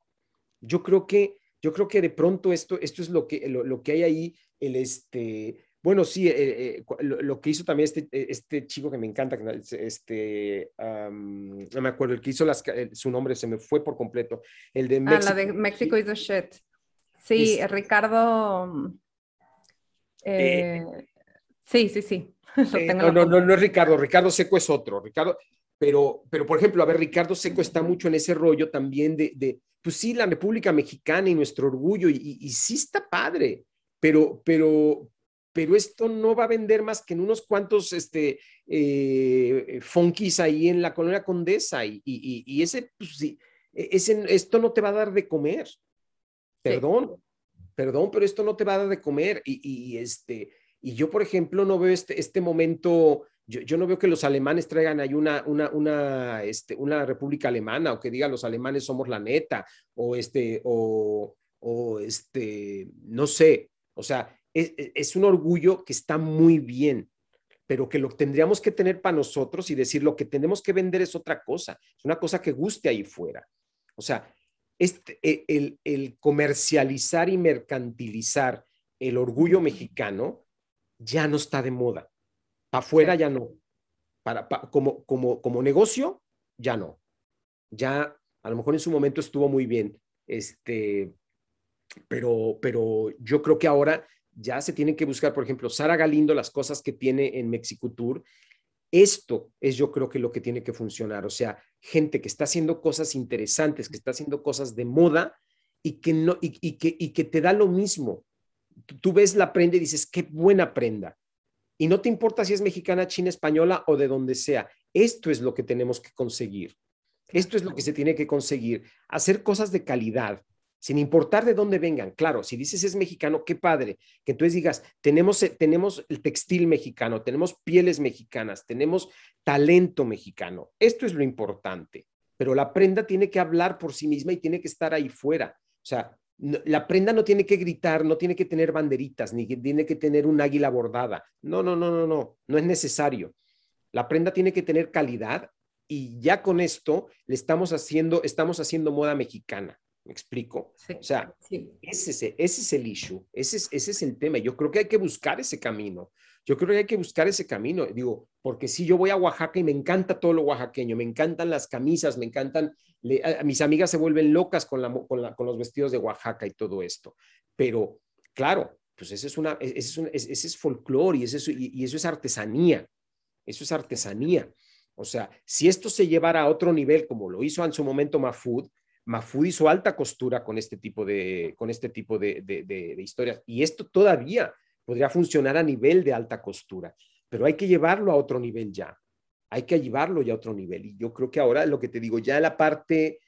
Yo creo que, yo creo que de pronto esto, esto es lo que, lo, lo que hay ahí, el, este, bueno, sí, eh, eh, lo, que hizo también este, eh, este chico que me encanta, este, no me acuerdo, el que hizo las, su nombre se me fue por completo, el de México. Ah, la de México is the shit. Sí, Ricardo. sí, sí, sí. no, no, no, no es Ricardo, Ricardo Seco es otro, Ricardo, pero, pero por ejemplo, a ver, Ricardo Seco está mucho en ese rollo también de, de pues sí, la República Mexicana y nuestro orgullo, y, y sí está padre, pero, pero, pero esto no va a vender más que en unos cuantos este, eh, funkis ahí en la colonia Condesa y, y, ese, pues, sí, e, ese, esto no te va a dar de comer. Perdón, perdón, pero esto no te va a dar de comer. Y, este, y yo, por ejemplo, no veo este, este momento, yo, yo no veo que los alemanes traigan ahí una, una, una, este, una república alemana o que digan los alemanes somos la neta o este, o, o este, no sé, o sea, es, un orgullo que está muy bien, pero que lo tendríamos que tener para nosotros y decir lo que tenemos que vender es otra cosa, es una cosa que guste ahí fuera. O sea, este, e, el, el comercializar y mercantilizar el orgullo mexicano ya no está de moda. Para afuera ya no. Para, como, como, como negocio, ya no. Ya a lo mejor en su momento estuvo muy bien. Este, pero, pero yo creo que ahora ya se tienen que buscar, por ejemplo, Sara Galindo, las cosas que tiene en Mexiculture. Esto es yo creo que lo que tiene que funcionar, o sea, gente que está haciendo cosas interesantes, que está haciendo cosas de moda y que, no, y, que, y que te da lo mismo. Tú ves la prenda y dices, qué buena prenda. Y no te importa si es mexicana, china, española o de donde sea. Esto es lo que tenemos que conseguir. Esto es lo que se tiene que conseguir. Hacer cosas de calidad, sin importar de dónde vengan. Claro, si dices es mexicano, qué padre, que entonces digas, tenemos, eh, tenemos el textil mexicano, tenemos pieles mexicanas, tenemos talento mexicano. Esto es lo importante, pero la prenda tiene que hablar por sí misma y tiene que estar ahí fuera. O sea, la prenda no tiene que gritar, no tiene que tener banderitas, ni tiene que tener un águila bordada. No, no, no, no, no, no es necesario. La prenda tiene que tener calidad y ya con esto le estamos haciendo, estamos haciendo moda mexicana. ¿Me explico? o sea, ese, es, ese, es, el issue, ese es, ese es el tema. Yo creo que hay que buscar ese camino. Yo creo que hay que buscar ese camino. Digo, porque si yo voy a Oaxaca y me encanta todo lo oaxaqueño, me encantan las camisas, me encantan, mis amigas se vuelven locas con, la, con, los vestidos de Oaxaca y todo esto. Pero, claro, pues ese es, una, ese es, un, ese es folclore y, eso, y eso es artesanía. Eso es artesanía. O sea, si esto se llevara a otro nivel, como lo hizo en su momento Mafud, Mafud hizo alta costura con este tipo de, con este tipo de, historias. Y esto todavía podría funcionar a nivel de alta costura, pero hay que llevarlo a otro nivel ya. Hay que llevarlo ya a otro nivel. Y yo creo que ahora lo que te digo, ya la parte,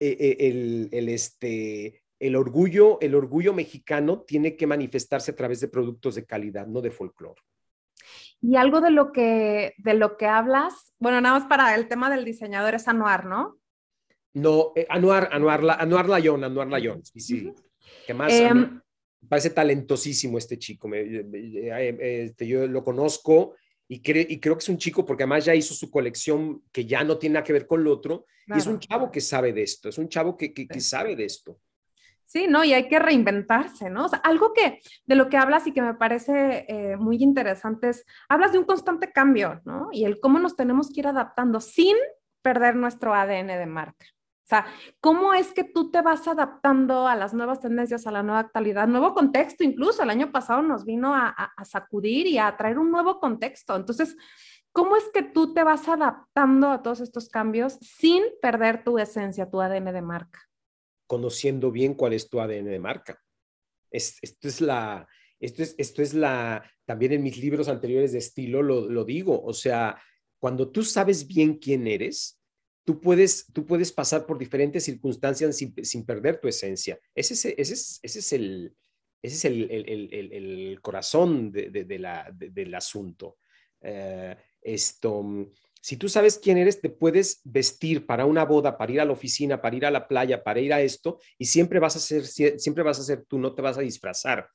eh, eh, el, este, el orgullo, el orgullo mexicano tiene que manifestarse a través de productos de calidad, no de folclore. Y algo de lo que, de lo que hablas, bueno, nada más para el tema del diseñador es Anuar, ¿no? No, eh, Anuar, Anuar, Anuar Layón, Anuar Layón, sí, sí. Que más, em, parece talentosísimo este chico. Eh, este, yo lo conozco y, y, creo que es un chico porque además ya hizo su colección que ya no tiene nada que ver con lo otro. Y es un chavo que sabe de esto, es un chavo que, que, que sabe de esto. Sí, ¿no? Y hay que reinventarse, ¿no? O sea, algo que de lo que hablas y que me parece eh, muy interesante es, hablas de un constante cambio, ¿no? Y el cómo nos tenemos que ir adaptando sin perder nuestro ADN de marca. O sea, ¿cómo es que tú te vas adaptando a las nuevas tendencias, a la nueva actualidad, nuevo contexto? Incluso el año pasado nos vino a, a sacudir y a traer un nuevo contexto. Entonces, ¿cómo es que tú te vas adaptando a todos estos cambios sin perder tu esencia, tu ADN de marca? conociendo bien cuál es tu ADN de marca. esto es la, esto es, esto es la, también en mis libros anteriores de estilo lo, digo, o sea, cuando tú sabes bien quién eres, tú puedes, tú puedes pasar por diferentes circunstancias sin, perder tu esencia. Ese es, ese es, ese es el, ese es el, el, el, corazón de, de, la, del asunto. Eh, esto, si tú sabes quién eres, te puedes vestir para una boda, para ir a la oficina, para ir a la playa, para ir a esto, y siempre vas a ser, siempre vas a ser tú, no te vas a disfrazar.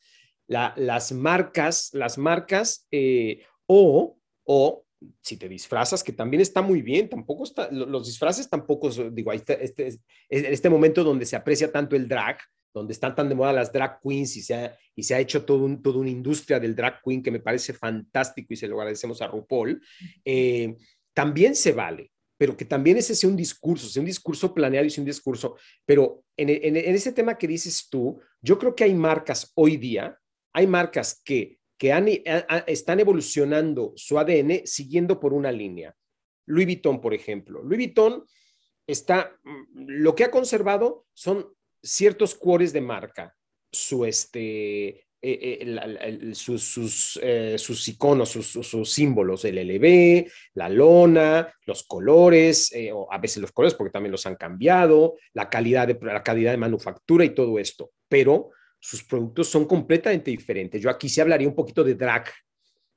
las marcas, las marcas, eh, o, o si te disfrazas, que también está muy bien, tampoco está, los disfraces tampoco, digo, este, este, este momento donde se aprecia tanto el drag, donde están tan de moda las drag queens y se ha, y se ha hecho todo un, toda una industria del drag queen que me parece fantástico y se lo agradecemos a RuPaul. Eh, también se vale, pero que también ese sea un discurso, sea un discurso planeado y sea un discurso. Pero en, ese tema que dices tú, yo creo que hay marcas hoy día, hay marcas que, que están evolucionando su ADN siguiendo por una línea. Louis Vuitton, por ejemplo. Louis Vuitton está, mm, lo que ha conservado son ciertos cuores de marca, su, este, eh, eh, sus, sus, eh, sus, iconos, sus, símbolos, el LB, la lona, los colores, o a veces los colores porque también los han cambiado, la calidad, de, la calidad de manufactura y todo esto, pero sus productos son completamente diferentes. Yo aquí sí hablaría un poquito de drag,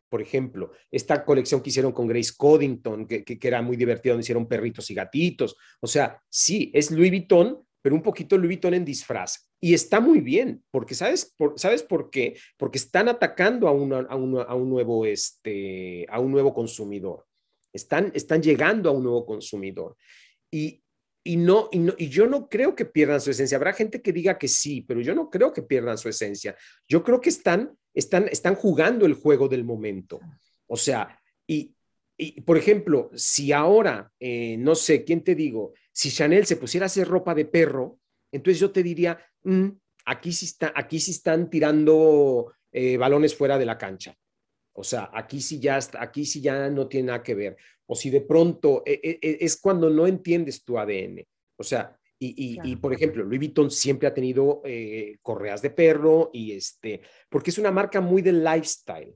por ejemplo, esta colección que hicieron con Grace Coddington, que, que, era muy divertida, donde hicieron perritos y gatitos. O sea, sí, es Louis Vuitton, pero un poquito Louis Vuitton en disfraz. Y está muy bien, porque ¿sabes por, ¿sabes por qué? Porque están atacando a, a, un nuevo, este, a un nuevo consumidor. Están, están llegando a un nuevo consumidor. Y, y, no, y, no, y yo no creo que pierdan su esencia. Habrá gente que diga que sí, pero yo no creo que pierdan su esencia. Yo creo que están, están, están jugando el juego del momento. O sea, y, y por ejemplo, si ahora, eh, no sé, ¿quién te digo? Si Chanel se pusiera a hacer ropa de perro, entonces yo te diría, mm, aquí, sí está, aquí sí están tirando eh, balones fuera de la cancha. O sea, aquí sí ya aquí sí ya no tiene nada que ver. O si de pronto e, e, e, es cuando no entiendes tu ADN. O sea, y, por ejemplo, Louis Vuitton siempre ha tenido eh, correas de perro y este, porque es una marca muy de lifestyle,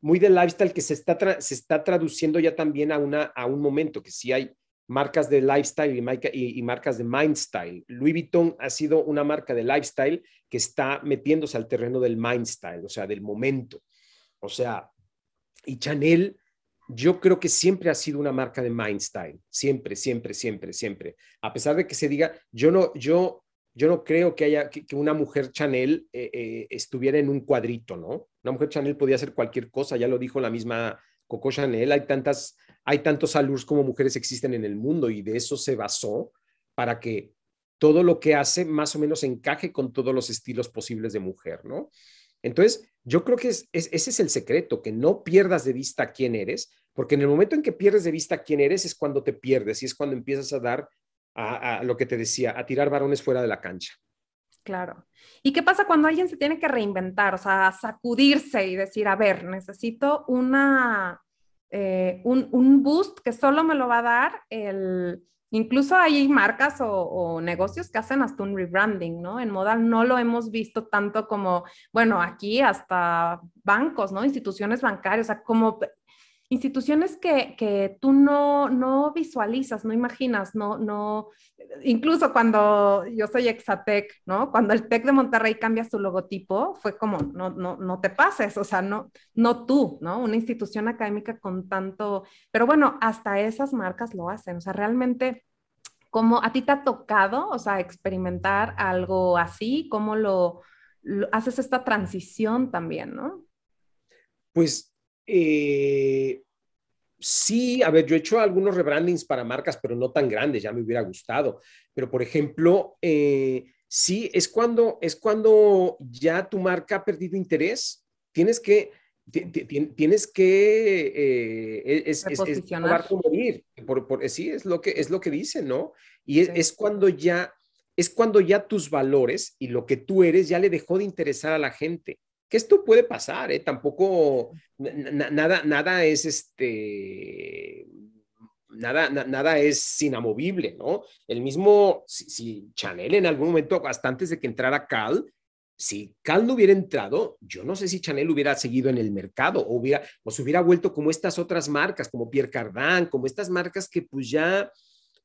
muy de lifestyle que se está, se está traduciendo ya también a, una, a un momento que sí hay marcas de lifestyle y, marcas de mindstyle. Louis Vuitton ha sido una marca de lifestyle que está metiéndose al terreno del mindstyle, o sea, del momento. O sea, y Chanel, yo creo que siempre ha sido una marca de mindstyle, siempre, siempre, siempre, siempre. A pesar de que se diga, yo no, yo, yo no creo que haya que, una mujer Chanel eh, eh, estuviera en un cuadrito, ¿no? Una mujer Chanel podía hacer cualquier cosa, ya lo dijo la misma Coco Chanel, hay tantas, hay tantos alurs como mujeres existen en el mundo y de eso se basó para que todo lo que hace más o menos encaje con todos los estilos posibles de mujer, ¿no? Entonces, yo creo que ese es el secreto, que no pierdas de vista quién eres, porque en el momento en que pierdes de vista quién eres es cuando te pierdes y es cuando empiezas a dar a, lo que te decía, a tirar varones fuera de la cancha. Claro. ¿Y qué pasa cuando alguien se tiene que reinventar, o sea, sacudirse y decir, a ver, necesito una, eh, un, un, boost que solo me lo va a dar el, Incluso hay marcas o, negocios que hacen hasta un rebranding, ¿no? En moda no lo hemos visto tanto como, bueno, aquí hasta bancos, ¿no? Instituciones bancarias, o sea, como instituciones que, que tú no, no visualizas, no imaginas, no, no, incluso cuando yo soy Exatec, ¿no? Cuando el TEC de Monterrey cambia su logotipo, fue como, no, no, no te pases, o sea, no, no tú, ¿no? Una institución académica con tanto, pero bueno, hasta esas marcas lo hacen, o sea, realmente, ¿cómo a ti te ha tocado, o sea, experimentar algo así? ¿Cómo lo, haces esta transición también, ¿no? Pues eh, sí, a ver, yo he hecho algunos rebrandings para marcas, pero no tan grandes, ya me hubiera gustado. Pero, por ejemplo, eh, sí, es cuando, es cuando ya tu marca ha perdido interés. Tienes que, tienes que, eh, es, es, es morir. Por, por, sí, es lo que, es lo que dicen, ¿no? Y es, es cuando ya, es cuando ya tus valores y lo que tú eres ya le dejó de interesar a la gente que esto puede pasar, ¿eh? Tampoco, nada, nada es este, nada, nada es inamovible, ¿no? El mismo, si, Chanel en algún momento, hasta antes de que entrara Cal, si Cal no hubiera entrado, yo no sé si Chanel hubiera seguido en el mercado o, hubiera, o se hubiera vuelto como estas otras marcas, como Pierre Cardin, como estas marcas que pues ya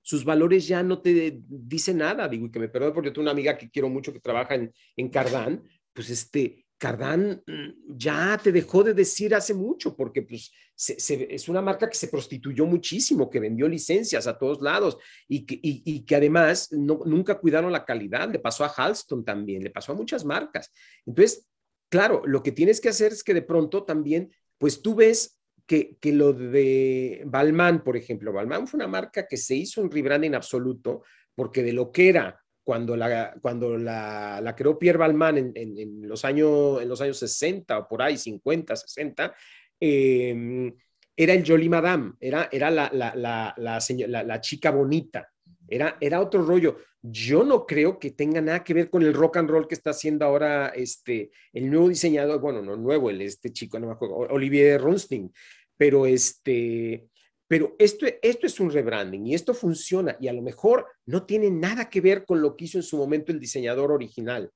sus valores ya no te dicen nada, digo, y que me perdone porque tengo una amiga que quiero mucho que trabaja en, en Cardin, pues este, Cardán mm, ya te dejó de decir hace mucho, porque pues, es una marca que se prostituyó muchísimo, que vendió licencias a todos lados y que, además nunca cuidaron la calidad. Le pasó a Halston también, le pasó a muchas marcas. Entonces, claro, lo que tienes que hacer es que de pronto también, pues tú ves que, que lo de Balmain, por ejemplo, Balmain fue una marca que se hizo un rebranding absoluto, porque de lo que era cuando la, cuando la, la creó Pierre Balmain en, en, los años, en los años 60 o por ahí, 50, 60, eh, era el Jolie Madame, era, era la, la, la chica bonita, era, era otro rollo. Yo no creo que tenga nada que ver con el rock and roll que está haciendo ahora este, el nuevo diseñador, bueno, no nuevo, el, este chico, no me acuerdo, Olivier Runstein, pero este, pero esto, esto es un rebranding y esto funciona y a lo mejor no tiene nada que ver con lo que hizo en su momento el diseñador original.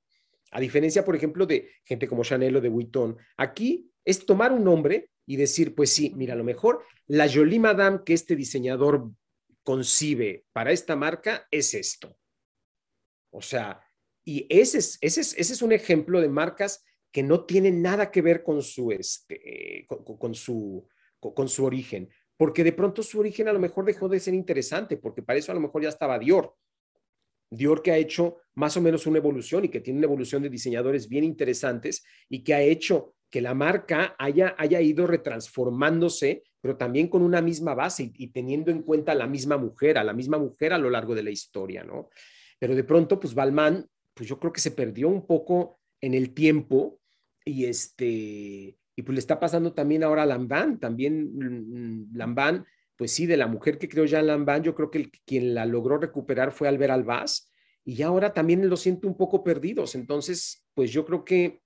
A diferencia, por ejemplo, de gente como Chanel o de Vuitton, aquí es tomar un nombre y decir, pues sí, mira, a lo mejor la Jolie Madame que este diseñador concibe para esta marca es esto. O sea, y ese es, ese es, ese es un ejemplo de marcas que no tienen nada que ver con su, este, con, su, con su origen porque de pronto su origen a lo mejor dejó de ser interesante, porque para eso a lo mejor ya estaba Dior. Dior que ha hecho más o menos una evolución y que tiene una evolución de diseñadores bien interesantes y que ha hecho que la marca haya, haya ido retransformándose, pero también con una misma base y, teniendo en cuenta la misma mujer, a la misma mujer a lo largo de la historia, ¿no? Pero de pronto, pues Balmain, pues yo creo que se perdió un poco en el tiempo y este, y pues le está pasando también ahora a Lamban, también mm, Lamban, pues sí, de la mujer que creó Jean Lamban, yo creo que quien la logró recuperar fue Albert Albaz, y ahora también lo siento un poco perdidos. Entonces, pues yo creo que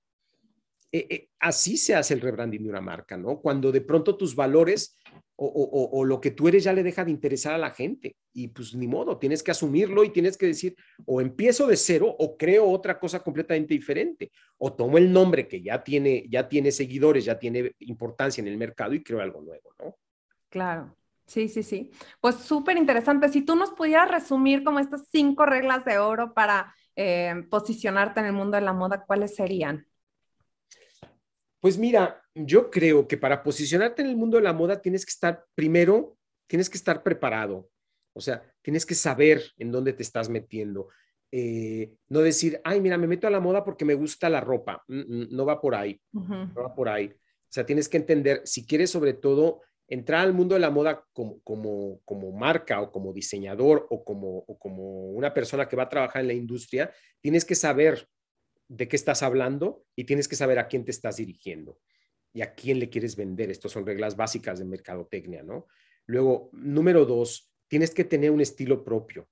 eh, eh, así se hace el rebranding de una marca, ¿no? Cuando de pronto tus valores o, lo que tú eres ya le deja de interesar a la gente. Y pues ni modo, tienes que asumirlo y tienes que decir, o empiezo de cero o creo otra cosa completamente diferente. O tomo el nombre que ya tiene, ya tiene seguidores, ya tiene importancia en el mercado y creo algo nuevo, ¿no? Claro. Sí, sí, sí. Pues súper interesante. Si tú nos pudieras resumir como estas cinco reglas de oro para eh, posicionarte en el mundo de la moda, ¿cuáles serían? Pues mira, yo creo que para posicionarte en el mundo de la moda tienes que estar, primero, tienes que estar preparado. O sea, tienes que saber en dónde te estás metiendo. Eh, no decir, ay, mira, me meto a la moda porque me gusta la ropa. Mm, mm, no va por ahí. No va por ahí. O sea, tienes que entender, si quieres sobre todo entrar al mundo de la moda como, como, como marca o como diseñador o como, o como una persona que va a trabajar en la industria, tienes que saber de qué estás hablando y tienes que saber a quién te estás dirigiendo y a quién le quieres vender. Estas son reglas básicas de mercadotecnia, ¿no? Luego, número dos, tienes que tener un estilo propio.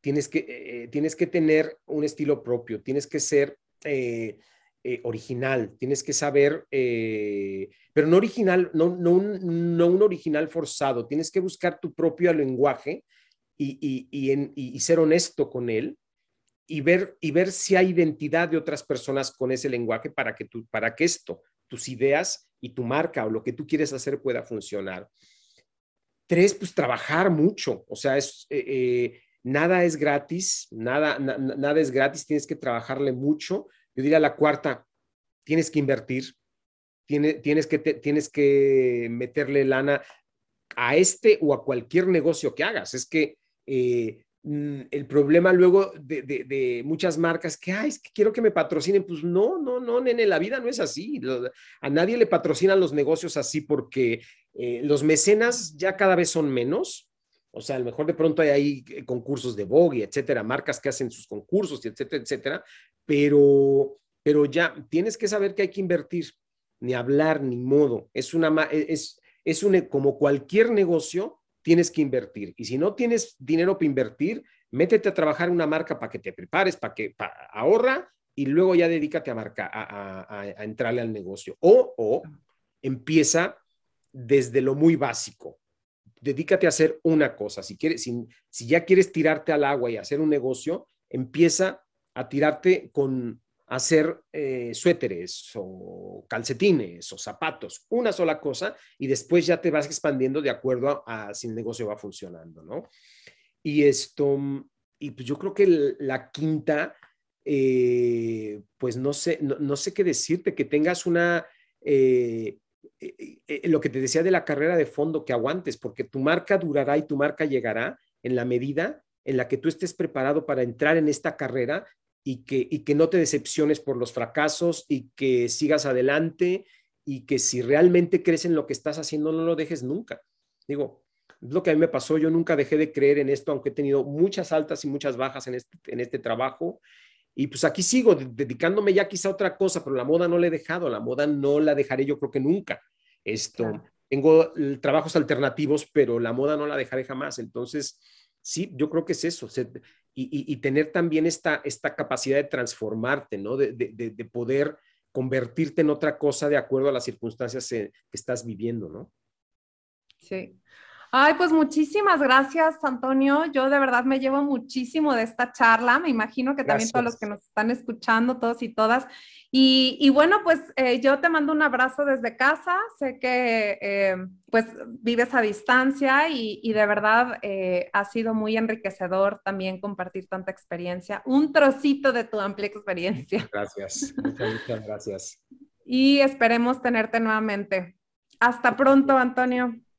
Tienes que, eh, tienes que tener un estilo propio, tienes que ser eh, eh, original, tienes que saber, pero no original, no, no, un, no un original forzado, tienes que buscar tu propio lenguaje y, y, ser honesto con él y ver, y ver si hay identidad de otras personas con ese lenguaje para que, tú, para que esto, tus ideas y tu marca o lo que tú quieres hacer pueda funcionar. Tres, pues trabajar mucho, o sea, es, eh, eh, nada es gratis, nada, nada es gratis, tienes que trabajarle mucho. Yo diría la cuarta, tienes que invertir, tienes, tienes, que, tienes que meterle lana a este o a cualquier negocio que hagas. Es que eh, el problema luego de, muchas marcas que, ay, es que quiero que me patrocinen, pues no, no, no, nene, la vida no es así. A nadie le patrocinan los negocios así porque eh, los mecenas ya cada vez son menos. O sea, a lo mejor de pronto hay ahí eh, concursos de Vogue, etcétera, marcas que hacen sus concursos, etcétera, etcétera, pero, pero ya tienes que saber que hay que invertir, ni hablar, ni modo. Es una, e, es, es un, como cualquier negocio, tienes que invertir. Y si no tienes dinero para invertir, métete a trabajar en una marca para que te prepares, para que ahorra y luego ya dedícate a, marca, a, entrarle al negocio. O, o empieza desde lo muy básico. Dedícate a hacer una cosa. Si, quieres, si, si ya quieres tirarte al agua y hacer un negocio, empieza a tirarte con hacer eh, suéteres o calcetines o zapatos, una sola cosa, y después ya te vas expandiendo de acuerdo a, si el negocio va funcionando, ¿no? Y esto, y pues yo creo que la quinta, eh, pues no sé, no, sé qué decirte, que tengas una, eh, lo que te decía de la carrera de fondo, que aguantes, porque tu marca durará y tu marca llegará en la medida en la que tú estés preparado para entrar en esta carrera y que, y que no te decepciones por los fracasos y que sigas adelante y que si realmente crees en lo que estás haciendo, no lo dejes nunca. Digo, es lo que a mí me pasó, yo nunca dejé de creer en esto, aunque he tenido muchas altas y muchas bajas en este, en este trabajo. Y pues aquí sigo dedicándome ya quizá a otra cosa, pero la moda no la he dejado, la moda no la dejaré yo creo que nunca. Esto, tengo trabajos alternativos, pero la moda no la dejaré jamás. Entonces, sí, yo creo que es eso y, tener también esta, esta capacidad de transformarte, ¿no? De, de, poder convertirte en otra cosa de acuerdo a las circunstancias que estás viviendo, ¿no? Sí. Ay, pues muchísimas gracias, Antonio. Yo de verdad me llevo muchísimo de esta charla. Me imagino que también todos los que nos están escuchando, todos y todas. Y, bueno, pues eh, yo te mando un abrazo desde casa. Sé que eh, pues vives a distancia y, de verdad eh, ha sido muy enriquecedor también compartir tanta experiencia, un trocito de tu amplia experiencia. Gracias, muchas, muchas gracias. Y esperemos tenerte nuevamente. Hasta pronto, Antonio.